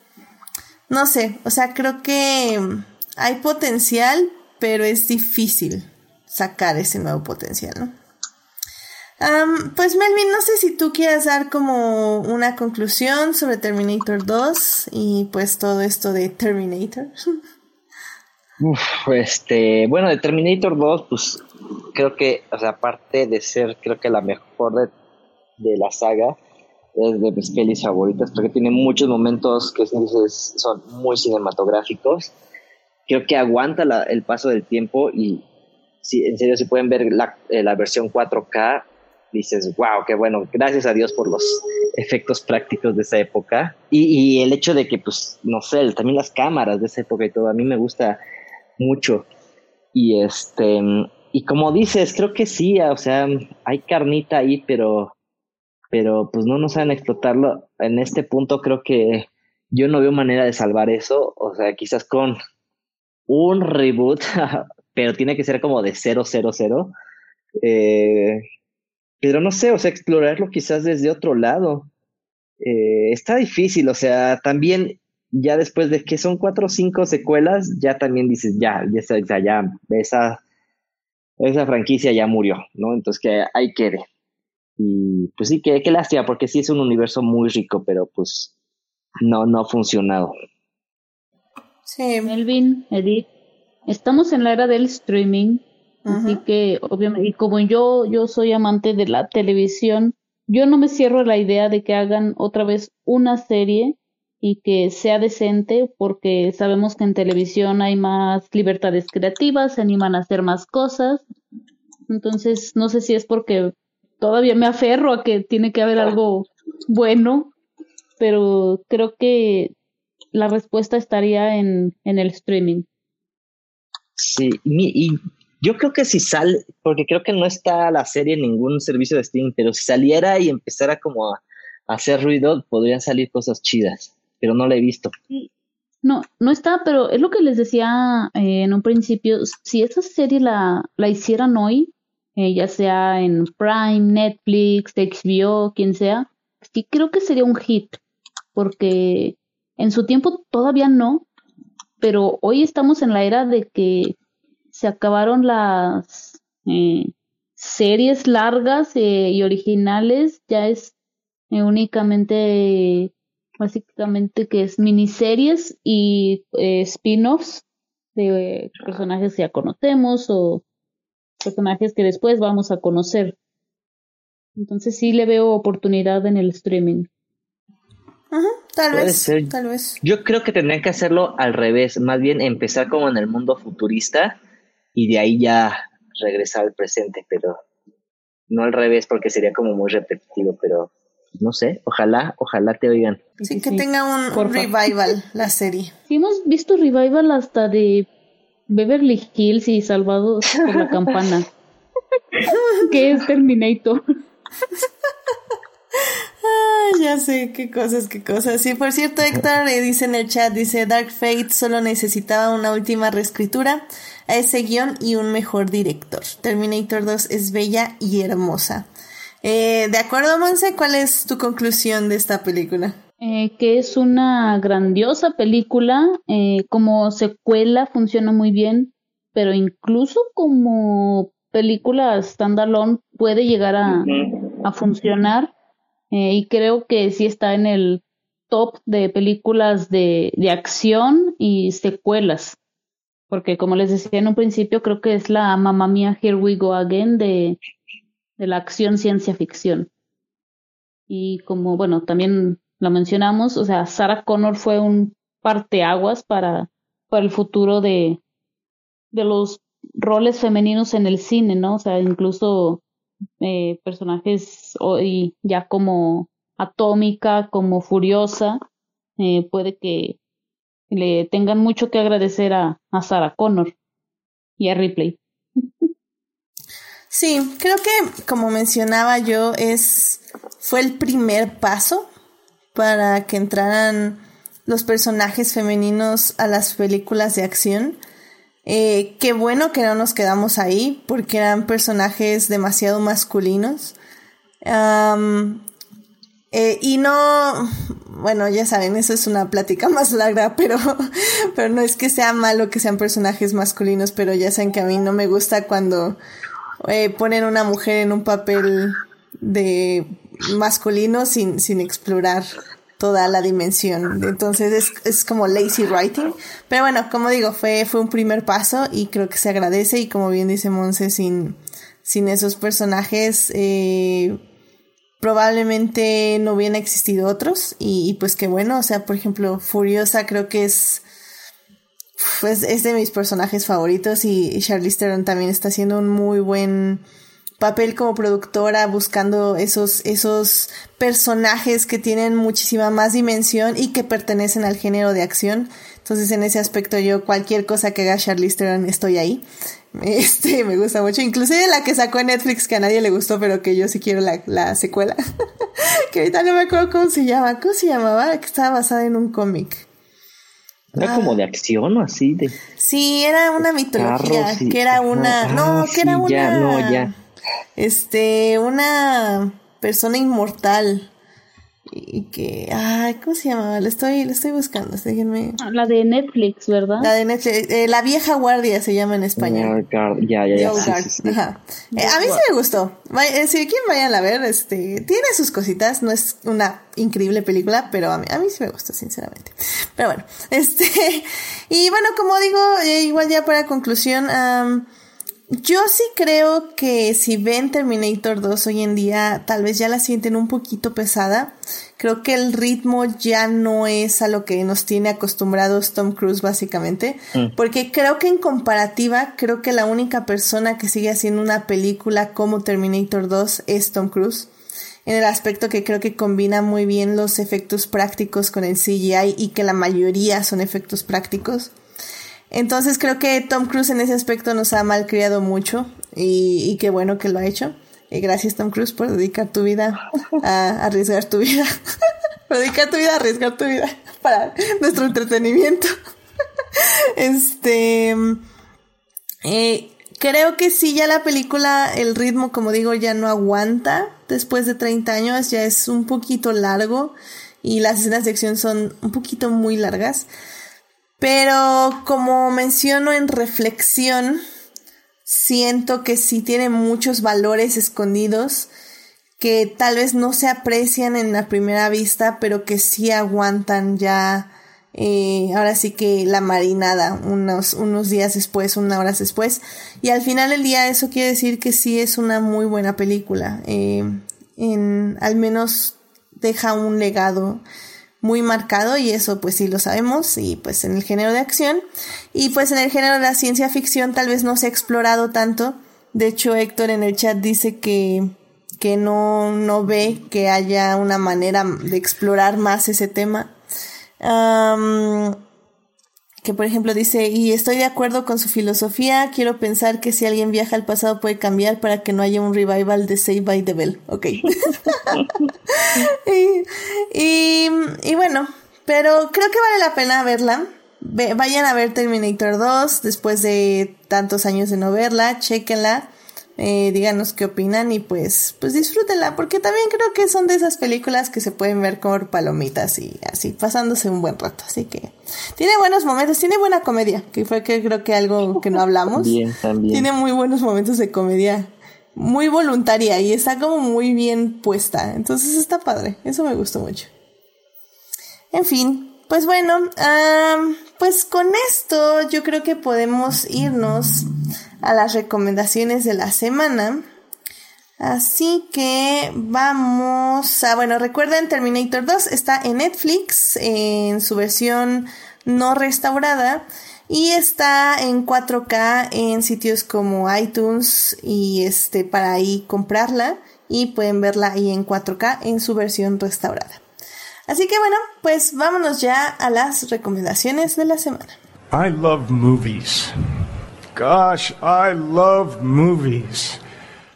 no sé, o sea, creo que hay potencial, pero es difícil sacar ese nuevo potencial, ¿no? pues Melvin, no sé si tú quieras dar como una conclusión sobre Terminator 2 y pues todo esto de Terminator. Uf, este, bueno, de Terminator 2, pues creo que, o sea, aparte de ser, creo que la mejor de, de la saga, es de mis pelis favoritas, porque tiene muchos momentos que son muy cinematográficos. Creo que aguanta el paso del tiempo y si, en serio, si pueden ver la, eh, la versión 4K, dices, wow, qué bueno, gracias a Dios por los efectos prácticos de esa época. Y, y, el hecho de que, pues, no sé, también las cámaras de esa época y todo, a mí me gusta mucho. Y este, y como dices, creo que sí, o sea, hay carnita ahí, pero, pero pues no nos saben explotarlo. En este punto creo que yo no veo manera de salvar eso, o sea, quizás con un reboot, pero tiene que ser como de 000. Eh, pero no sé, o sea, explorarlo quizás desde otro lado. Eh, está difícil, o sea, también ya después de que son cuatro o cinco secuelas, ya también dices, ya, ya, ya, ya esa, esa franquicia ya murió, ¿no? Entonces que ahí quede. Y pues sí, que qué lástima, porque sí es un universo muy rico, pero pues no, no ha funcionado. Sí. Melvin, Edith, estamos en la era del streaming, así que obviamente, y como yo, yo soy amante de la televisión, yo no me cierro a la idea de que hagan otra vez una serie y que sea decente porque sabemos que en televisión hay más libertades creativas, se animan a hacer más cosas. Entonces, no sé si es porque todavía me aferro a que tiene que haber algo bueno, pero creo que la respuesta estaría en, en el streaming. Sí, y, yo creo que si sale, porque creo que no está la serie en ningún servicio de streaming, pero si saliera y empezara como a hacer ruido, podrían salir cosas chidas pero no la he visto. No, no está, pero es lo que les decía eh, en un principio. Si esa serie la, la hicieran hoy, eh, ya sea en Prime, Netflix, HBO, quien sea, sí creo que sería un hit, porque en su tiempo todavía no, pero hoy estamos en la era de que se acabaron las eh, series largas y originales, ya es únicamente básicamente que es miniseries y eh, spin-offs de personajes que ya conocemos o personajes que después vamos a conocer. Entonces sí le veo oportunidad en el streaming. Tal vez, tal vez. Yo creo que tendrían que hacerlo al revés, más bien empezar como en el mundo futurista y de ahí ya regresar al presente, pero no al revés porque sería como muy repetitivo, pero no sé, ojalá, ojalá te oigan. Sí, que tenga un, revival la serie. Sí, hemos visto revival hasta de Beverly Hills y Salvados por la Campana. que es Terminator. ah, ya sé, qué cosas, qué cosas. Sí, por cierto, Héctor eh, dice en el chat, dice Dark Fate solo necesitaba una última reescritura a ese guion y un mejor director. Terminator 2 es bella y hermosa. Eh, de acuerdo, Monse, ¿cuál es tu conclusión de esta película? Eh, que es una grandiosa película, eh, como secuela funciona muy bien, pero incluso como película standalone puede llegar a, a funcionar. Eh, y creo que sí está en el top de películas de, de acción y secuelas. Porque como les decía en un principio, creo que es la mamá mía Here We Go Again de, de la acción ciencia ficción. Y como, bueno, también lo mencionamos, o sea, Sarah Connor fue un parteaguas para, para el futuro de, de los roles femeninos en el cine, ¿no? O sea, incluso eh, personajes hoy ya como Atómica, como Furiosa, eh, puede que le tengan mucho que agradecer a, a Sarah Connor y a Ripley. Sí, creo que como mencionaba yo, es fue el primer paso para que entraran los personajes femeninos a las películas de acción. Eh, qué bueno que no nos quedamos ahí, porque eran personajes demasiado masculinos. Eh, y no, bueno, ya saben, eso es una plática más larga, pero, pero no es que sea malo que sean personajes masculinos, pero ya saben que a mí no me gusta cuando eh, ponen una mujer en un papel de masculino sin, sin explorar toda la dimensión. Entonces es, es como lazy writing. Pero bueno, como digo, fue, fue un primer paso y creo que se agradece y como bien dice Monse, sin, sin esos personajes eh, probablemente no hubieran existido otros y, pues qué bueno, o sea, por ejemplo, Furiosa creo que es pues es de mis personajes favoritos y, y Charlize Theron también está haciendo un muy buen papel como productora buscando esos, esos personajes que tienen muchísima más dimensión y que pertenecen al género de acción. Entonces en ese aspecto yo cualquier cosa que haga Charlize Theron estoy ahí. Este me gusta mucho, inclusive la que sacó en Netflix que a nadie le gustó, pero que yo sí quiero la, la secuela. que ahorita no me acuerdo cómo se llama. ¿Cómo se llamaba? Que estaba basada en un cómic. Era como de acción o así de. Sí, era una mitología, que era una, no, ah, que era una. Ya, no, ya este, una persona inmortal y que, ay, ¿cómo se llamaba? La estoy, la estoy buscando, déjenme. Ah, la de Netflix, ¿verdad? La de Netflix, eh, La vieja guardia se llama en español. Ya, ya, ya. Ajá. Eh, a mí sí me gustó. Eh, si quieren vayan a ver, este, tiene sus cositas, no es una increíble película, pero a mí, a mí sí me gustó, sinceramente. Pero bueno, este, y bueno, como digo, igual ya para conclusión, yo sí creo que si ven Terminator 2 hoy en día, tal vez ya la sienten un poquito pesada. Creo que el ritmo ya no es a lo que nos tiene acostumbrados Tom Cruise básicamente. Mm. Porque creo que en comparativa, creo que la única persona que sigue haciendo una película como Terminator 2 es Tom Cruise. En el aspecto que creo que combina muy bien los efectos prácticos con el CGI y que la mayoría son efectos prácticos. Entonces creo que Tom Cruise en ese aspecto nos ha malcriado mucho y, qué bueno que lo ha hecho. Y gracias Tom Cruise por dedicar tu vida a, arriesgar tu vida. dedicar tu vida a arriesgar tu vida para nuestro entretenimiento. este... Eh, creo que sí, ya la película, el ritmo, como digo, ya no aguanta. Después de 30 años ya es un poquito largo y las escenas de acción son un poquito muy largas. Pero como menciono en reflexión, siento que sí tiene muchos valores escondidos que tal vez no se aprecian en la primera vista, pero que sí aguantan ya, eh, ahora sí que la marinada, unos, unos días después, unas horas después. Y al final del día eso quiere decir que sí es una muy buena película. Eh, en, al menos deja un legado muy marcado y eso pues sí lo sabemos y pues en el género de acción y pues en el género de la ciencia ficción tal vez no se ha explorado tanto. De hecho Héctor en el chat dice que, que no, no ve que haya una manera de explorar más ese tema que por ejemplo dice, y estoy de acuerdo con su filosofía, quiero pensar que si alguien viaja al pasado puede cambiar para que no haya un revival de Save by the Bell. Ok. y, y, bueno, pero creo que vale la pena verla. vayan a ver Terminator 2 después de tantos años de no verla, chequenla. Eh, díganos qué opinan y pues, pues disfrútenla, porque también creo que son de esas películas que se pueden ver con palomitas y así, pasándose un buen rato. Así que tiene buenos momentos, tiene buena comedia, que fue que creo que algo que no hablamos. Bien, también. Tiene muy buenos momentos de comedia muy voluntaria y está como muy bien puesta. Entonces está padre, eso me gustó mucho. En fin, pues bueno, pues con esto yo creo que podemos irnos a las recomendaciones de la semana. Así que vamos a, bueno, recuerden Terminator 2 está en Netflix en su versión no restaurada y está en 4K en sitios como iTunes y este para ahí comprarla y pueden verla ahí en 4K en su versión restaurada. Así que bueno, pues vámonos ya a las recomendaciones de la semana. I love movies. Gosh, I love movies.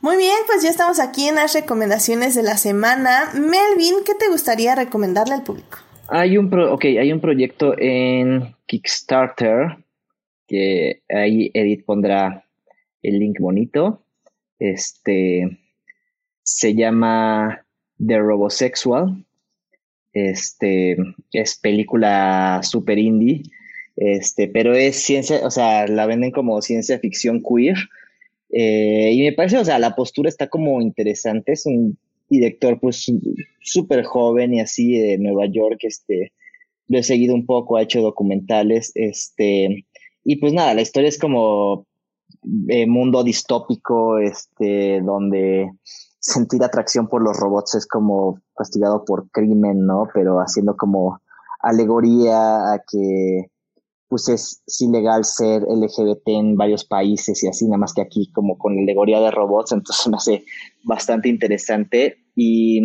Muy bien, pues ya estamos aquí en las recomendaciones de la semana. Melvin, ¿qué te gustaría recomendarle al público? Hay un, hay un proyecto en Kickstarter que ahí Edith pondrá el link bonito. Este se llama The Robosexual. Este es película super indie. Este, pero es ciencia, o sea, la venden como ciencia ficción queer. Eh, y me parece, o sea, la postura está como interesante. Es un director pues súper joven y así de Nueva York, este, lo he seguido un poco, ha hecho documentales, este, y pues nada, la historia es como eh, mundo distópico, este, donde sentir atracción por los robots es como castigado por crimen, ¿no? Pero haciendo como alegoría a que pues es, ilegal ser LGBT en varios países y así, nada más que aquí como con la alegoría de robots, entonces me hace bastante interesante y,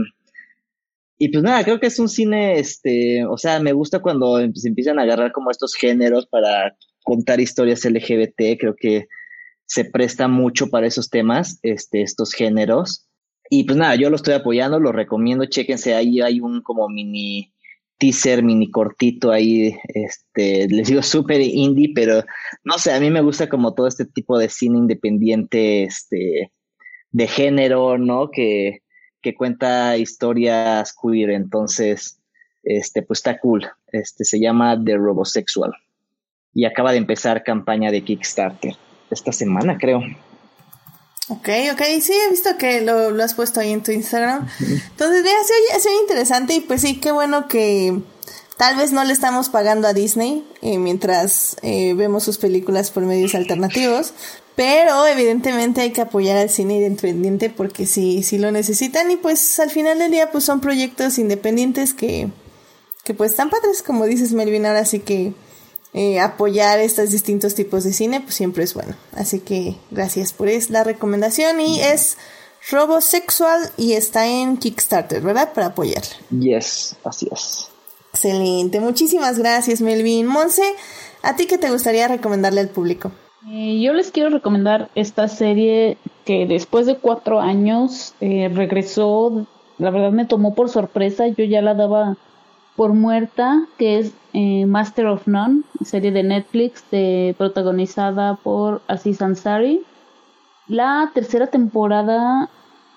y pues nada, creo que es un cine, este, o sea, me gusta cuando em, se empiezan a agarrar como estos géneros para contar historias LGBT, creo que se presta mucho para esos temas, este, estos géneros. Y pues nada, yo lo estoy apoyando, lo recomiendo, chéquense, ahí hay un como mini teaser mini cortito ahí, este, les digo súper indie, pero no sé, a mí me gusta como todo este tipo de cine independiente, este, de género, ¿no? Que, que cuenta historias queer, entonces, este, pues está cool, este, se llama The Robosexual y acaba de empezar campaña de Kickstarter esta semana, creo. Ok, ok, sí, he visto que lo, lo has puesto ahí en tu Instagram. Entonces, mira, se oye, interesante y pues sí, qué bueno que tal vez no le estamos pagando a Disney eh, mientras eh, vemos sus películas por medios alternativos, pero evidentemente hay que apoyar al cine independiente porque sí, sí lo necesitan y pues al final del día pues son proyectos independientes que, que pues están padres, como dices Melvin, ahora sí que eh, apoyar estos distintos tipos de cine, pues siempre es bueno. Así que gracias por es la recomendación y es Robosexual y está en Kickstarter, ¿verdad? Para apoyarla. Yes, así es. Excelente, muchísimas gracias Melvin. Monse, ¿a ti qué te gustaría recomendarle al público? Eh, yo les quiero recomendar esta serie que después de cuatro años eh, regresó, la verdad me tomó por sorpresa, yo ya la daba por muerta, que es eh, Master of None, serie de Netflix de, protagonizada por Aziz Ansari. La tercera temporada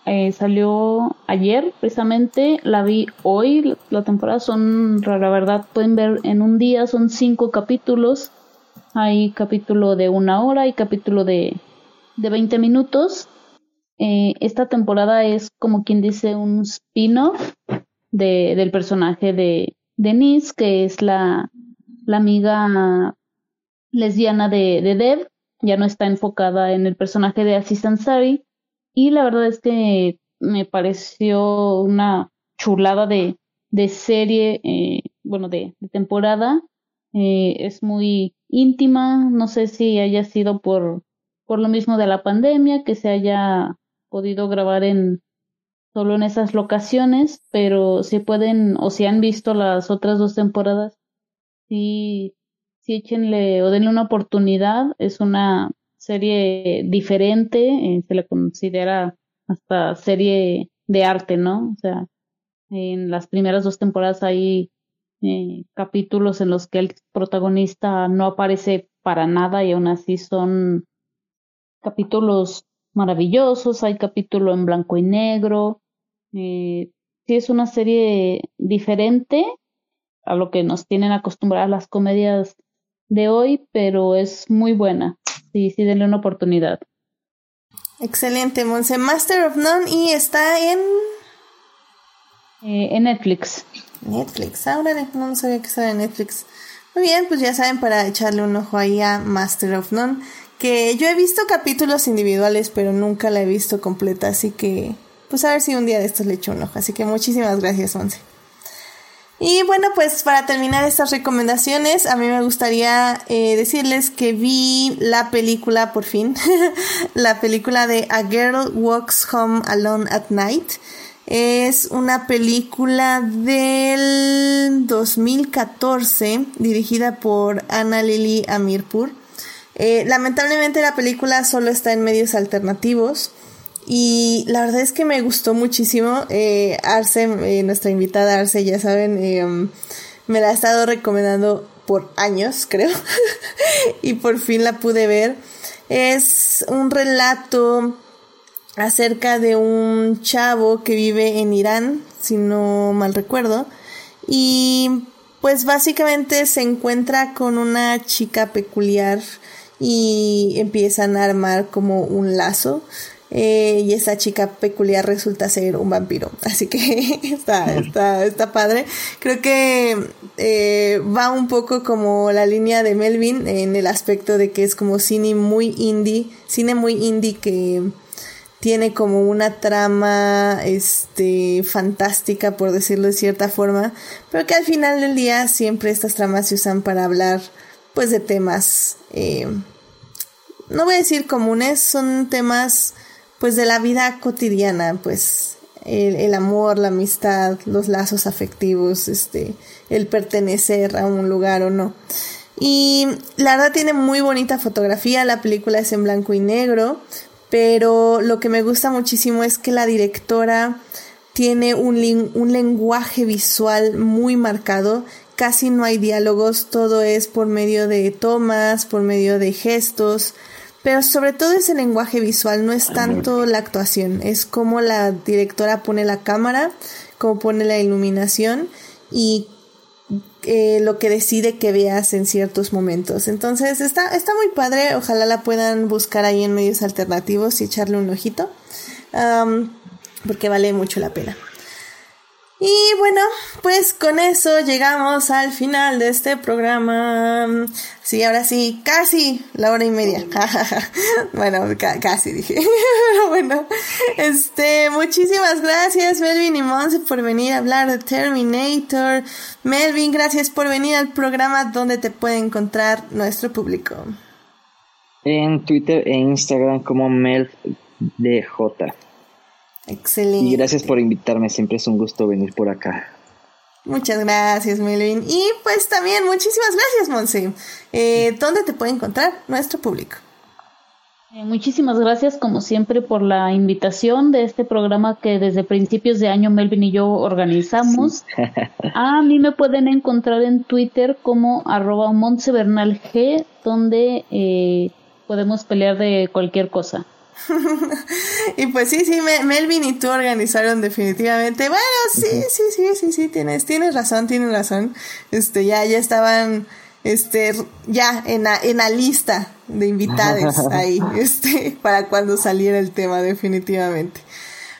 eh, salió ayer, precisamente, la vi hoy. La, temporada son, la verdad, pueden ver en un día, son cinco capítulos. Hay capítulo de una hora y capítulo de, de 20 minutos. Eh, esta temporada es como quien dice un spin-off de, del personaje de Denise, que es la, amiga lesbiana de, de Dev, ya no está enfocada en el personaje de Aziz Ansari, y la verdad es que me pareció una chulada de, serie, eh, bueno, de, de temporada. Eh, es muy íntima, no sé si haya sido por, por lo mismo de la pandemia, que se haya podido grabar en, solo en esas locaciones, pero si pueden o si han visto las otras dos temporadas, sí, sí échenle o denle una oportunidad. Es una serie diferente, eh, se le considera hasta serie de arte, ¿no? O sea, en las primeras dos temporadas hay eh, capítulos en los que el protagonista no aparece para nada y aún así son capítulos maravillosos, hay capítulo en blanco y negro, eh, sí es una serie diferente a lo que nos tienen acostumbradas las comedias de hoy, pero es muy buena. Sí, sí, denle una oportunidad. Excelente, Monse. Master of None y está en... Eh, en Netflix. Netflix, ahora no sabía que estaba en Netflix. Muy bien, pues ya saben para echarle un ojo ahí a Master of None. Que yo he visto capítulos individuales, pero nunca la he visto completa, así que pues a ver si un día de estos le echo un ojo. Así que muchísimas gracias, Monse. Y bueno, pues para terminar estas recomendaciones, a mí me gustaría eh, decirles que vi la película, por fin, la película de A Girl Walks Home Alone at Night. Es una película del 2014 dirigida por Anna Lily Amirpur. Eh, lamentablemente la película solo está en medios alternativos. Y la verdad es que me gustó muchísimo. Eh, Arce, eh, nuestra invitada Arce, ya saben, eh, me la ha estado recomendando por años, creo. y por fin la pude ver. Es un relato acerca de un chavo que vive en Irán, si no mal recuerdo. Y pues básicamente se encuentra con una chica peculiar y empiezan a armar como un lazo. Eh, y esta chica peculiar resulta ser un vampiro. Así que está, está, está padre. Creo que eh, va un poco como la línea de Melvin en el aspecto de que es como cine muy indie, cine muy indie que tiene como una trama este fantástica por decirlo de cierta forma, pero que al final del día siempre estas tramas se usan para hablar pues de temas eh, no voy a decir comunes, son temas pues de la vida cotidiana, pues el, amor, la amistad, los lazos afectivos, este, el pertenecer a un lugar o no. Y la verdad tiene muy bonita fotografía, la película es en blanco y negro, pero lo que me gusta muchísimo es que la directora tiene un, un lenguaje visual muy marcado, casi no hay diálogos, todo es por medio de tomas, por medio de gestos, pero sobre todo ese lenguaje visual, no es tanto la actuación, es como la directora pone la cámara, cómo pone la iluminación y eh, lo que decide que veas en ciertos momentos. Entonces está, está muy padre, ojalá la puedan buscar ahí en medios alternativos y echarle un ojito, porque vale mucho la pena. Y bueno, pues con eso llegamos al final de este programa. Sí, ahora sí, casi la hora y media. bueno, casi dije. Pero bueno, este, muchísimas gracias Melvin y Monse por venir a hablar de Terminator. Melvin, gracias por venir al programa donde te puede encontrar nuestro público. En Twitter e Instagram como MelDJ. Excelente. Y gracias por invitarme, siempre es un gusto venir por acá. Muchas gracias, Melvin. Y pues también muchísimas gracias, Monse. Eh, ¿Dónde te puede encontrar nuestro público? Eh, muchísimas gracias, como siempre, por la invitación de este programa que desde principios de año Melvin y yo organizamos. A mí me pueden encontrar en Twitter como arroba G, donde eh, podemos pelear de cualquier cosa. y pues sí, sí, Melvin y tú organizaron definitivamente. Bueno, sí, sí, sí, sí, sí, tienes, tienes razón, tienes razón. Este, ya, ya estaban, este, ya en la, en la lista de invitados ahí, este, para cuando saliera el tema, definitivamente.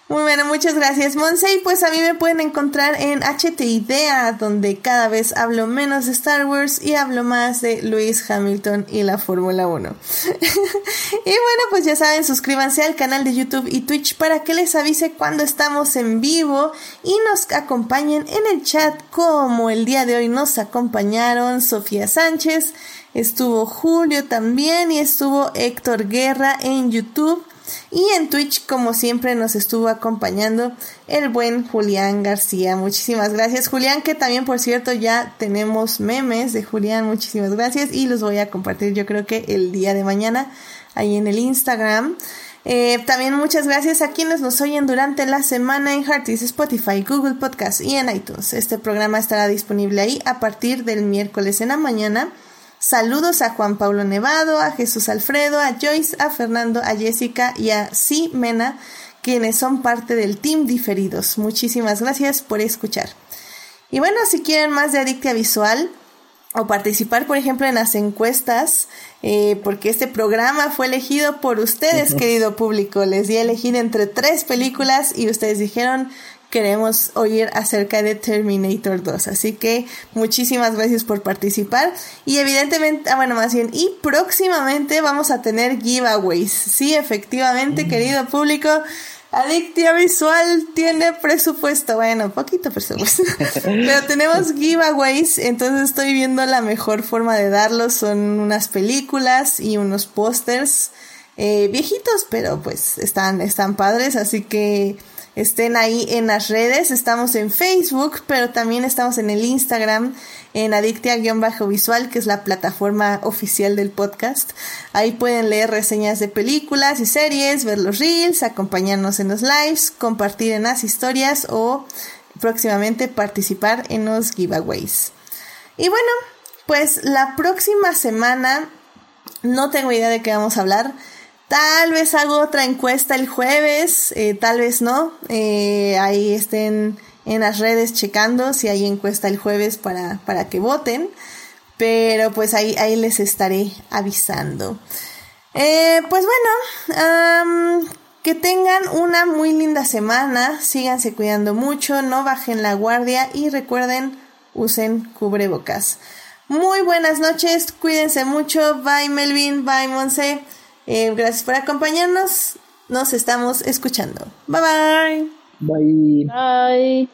Muy bueno, muchas gracias, Monse. Y pues a mí me pueden encontrar en HT Idea, donde cada vez hablo menos de Star Wars y hablo más de Lewis Hamilton y la Fórmula 1. y bueno, pues ya saben, suscríbanse al canal de YouTube y Twitch para que les avise cuando estamos en vivo y nos acompañen en el chat como el día de hoy nos acompañaron Sofía Sánchez, estuvo Julio también y estuvo Héctor Guerra en YouTube. Y en Twitch, como siempre, nos estuvo acompañando el buen Julián García. Muchísimas gracias, Julián, que también, por cierto, ya tenemos memes de Julián. Muchísimas gracias y los voy a compartir yo creo que el día de mañana ahí en el Instagram. Eh, también muchas gracias a quienes nos oyen durante la semana en Hearties, Spotify, Google Podcast y en iTunes. Este programa estará disponible ahí a partir del miércoles en la mañana. Saludos a Juan Pablo Nevado, a Jesús Alfredo, a Joyce, a Fernando, a Jessica y a Si Mena, quienes son parte del team Diferidos. Muchísimas gracias por escuchar. Y bueno, si quieren más de Adictia Visual, o participar, por ejemplo, en las encuestas, eh, porque este programa fue elegido por ustedes, querido público. Les di a elegir entre tres películas y ustedes dijeron queremos oír acerca de Terminator 2. Así que muchísimas gracias por participar. Y evidentemente, ah, bueno, más bien, y próximamente vamos a tener giveaways. Sí, efectivamente, mm. querido público. Adictia Visual tiene presupuesto, bueno, poquito presupuesto, pero tenemos giveaways, entonces estoy viendo la mejor forma de darlos, son unas películas y unos pósters eh, viejitos, pero pues están, están padres, así que estén ahí en las redes. Estamos en Facebook, pero también estamos en el Instagram, en Adictia-Visual, que es la plataforma oficial del podcast. Ahí pueden leer reseñas de películas y series, ver los reels, acompañarnos en los lives, compartir en las historias o próximamente participar en los giveaways. Y bueno, pues la próxima semana no tengo idea de qué vamos a hablar. Tal vez hago otra encuesta el jueves, eh, tal vez no. Eh, ahí estén en las redes checando si hay encuesta el jueves para, para que voten. Pero pues ahí, ahí les estaré avisando. Eh, pues bueno, que tengan una muy linda semana. Síganse cuidando mucho, no bajen la guardia y recuerden, usen cubrebocas. Muy buenas noches, cuídense mucho. Bye Melvin, bye Monse. Eh, gracias por acompañarnos. Nos estamos escuchando. Bye bye. Bye. Bye.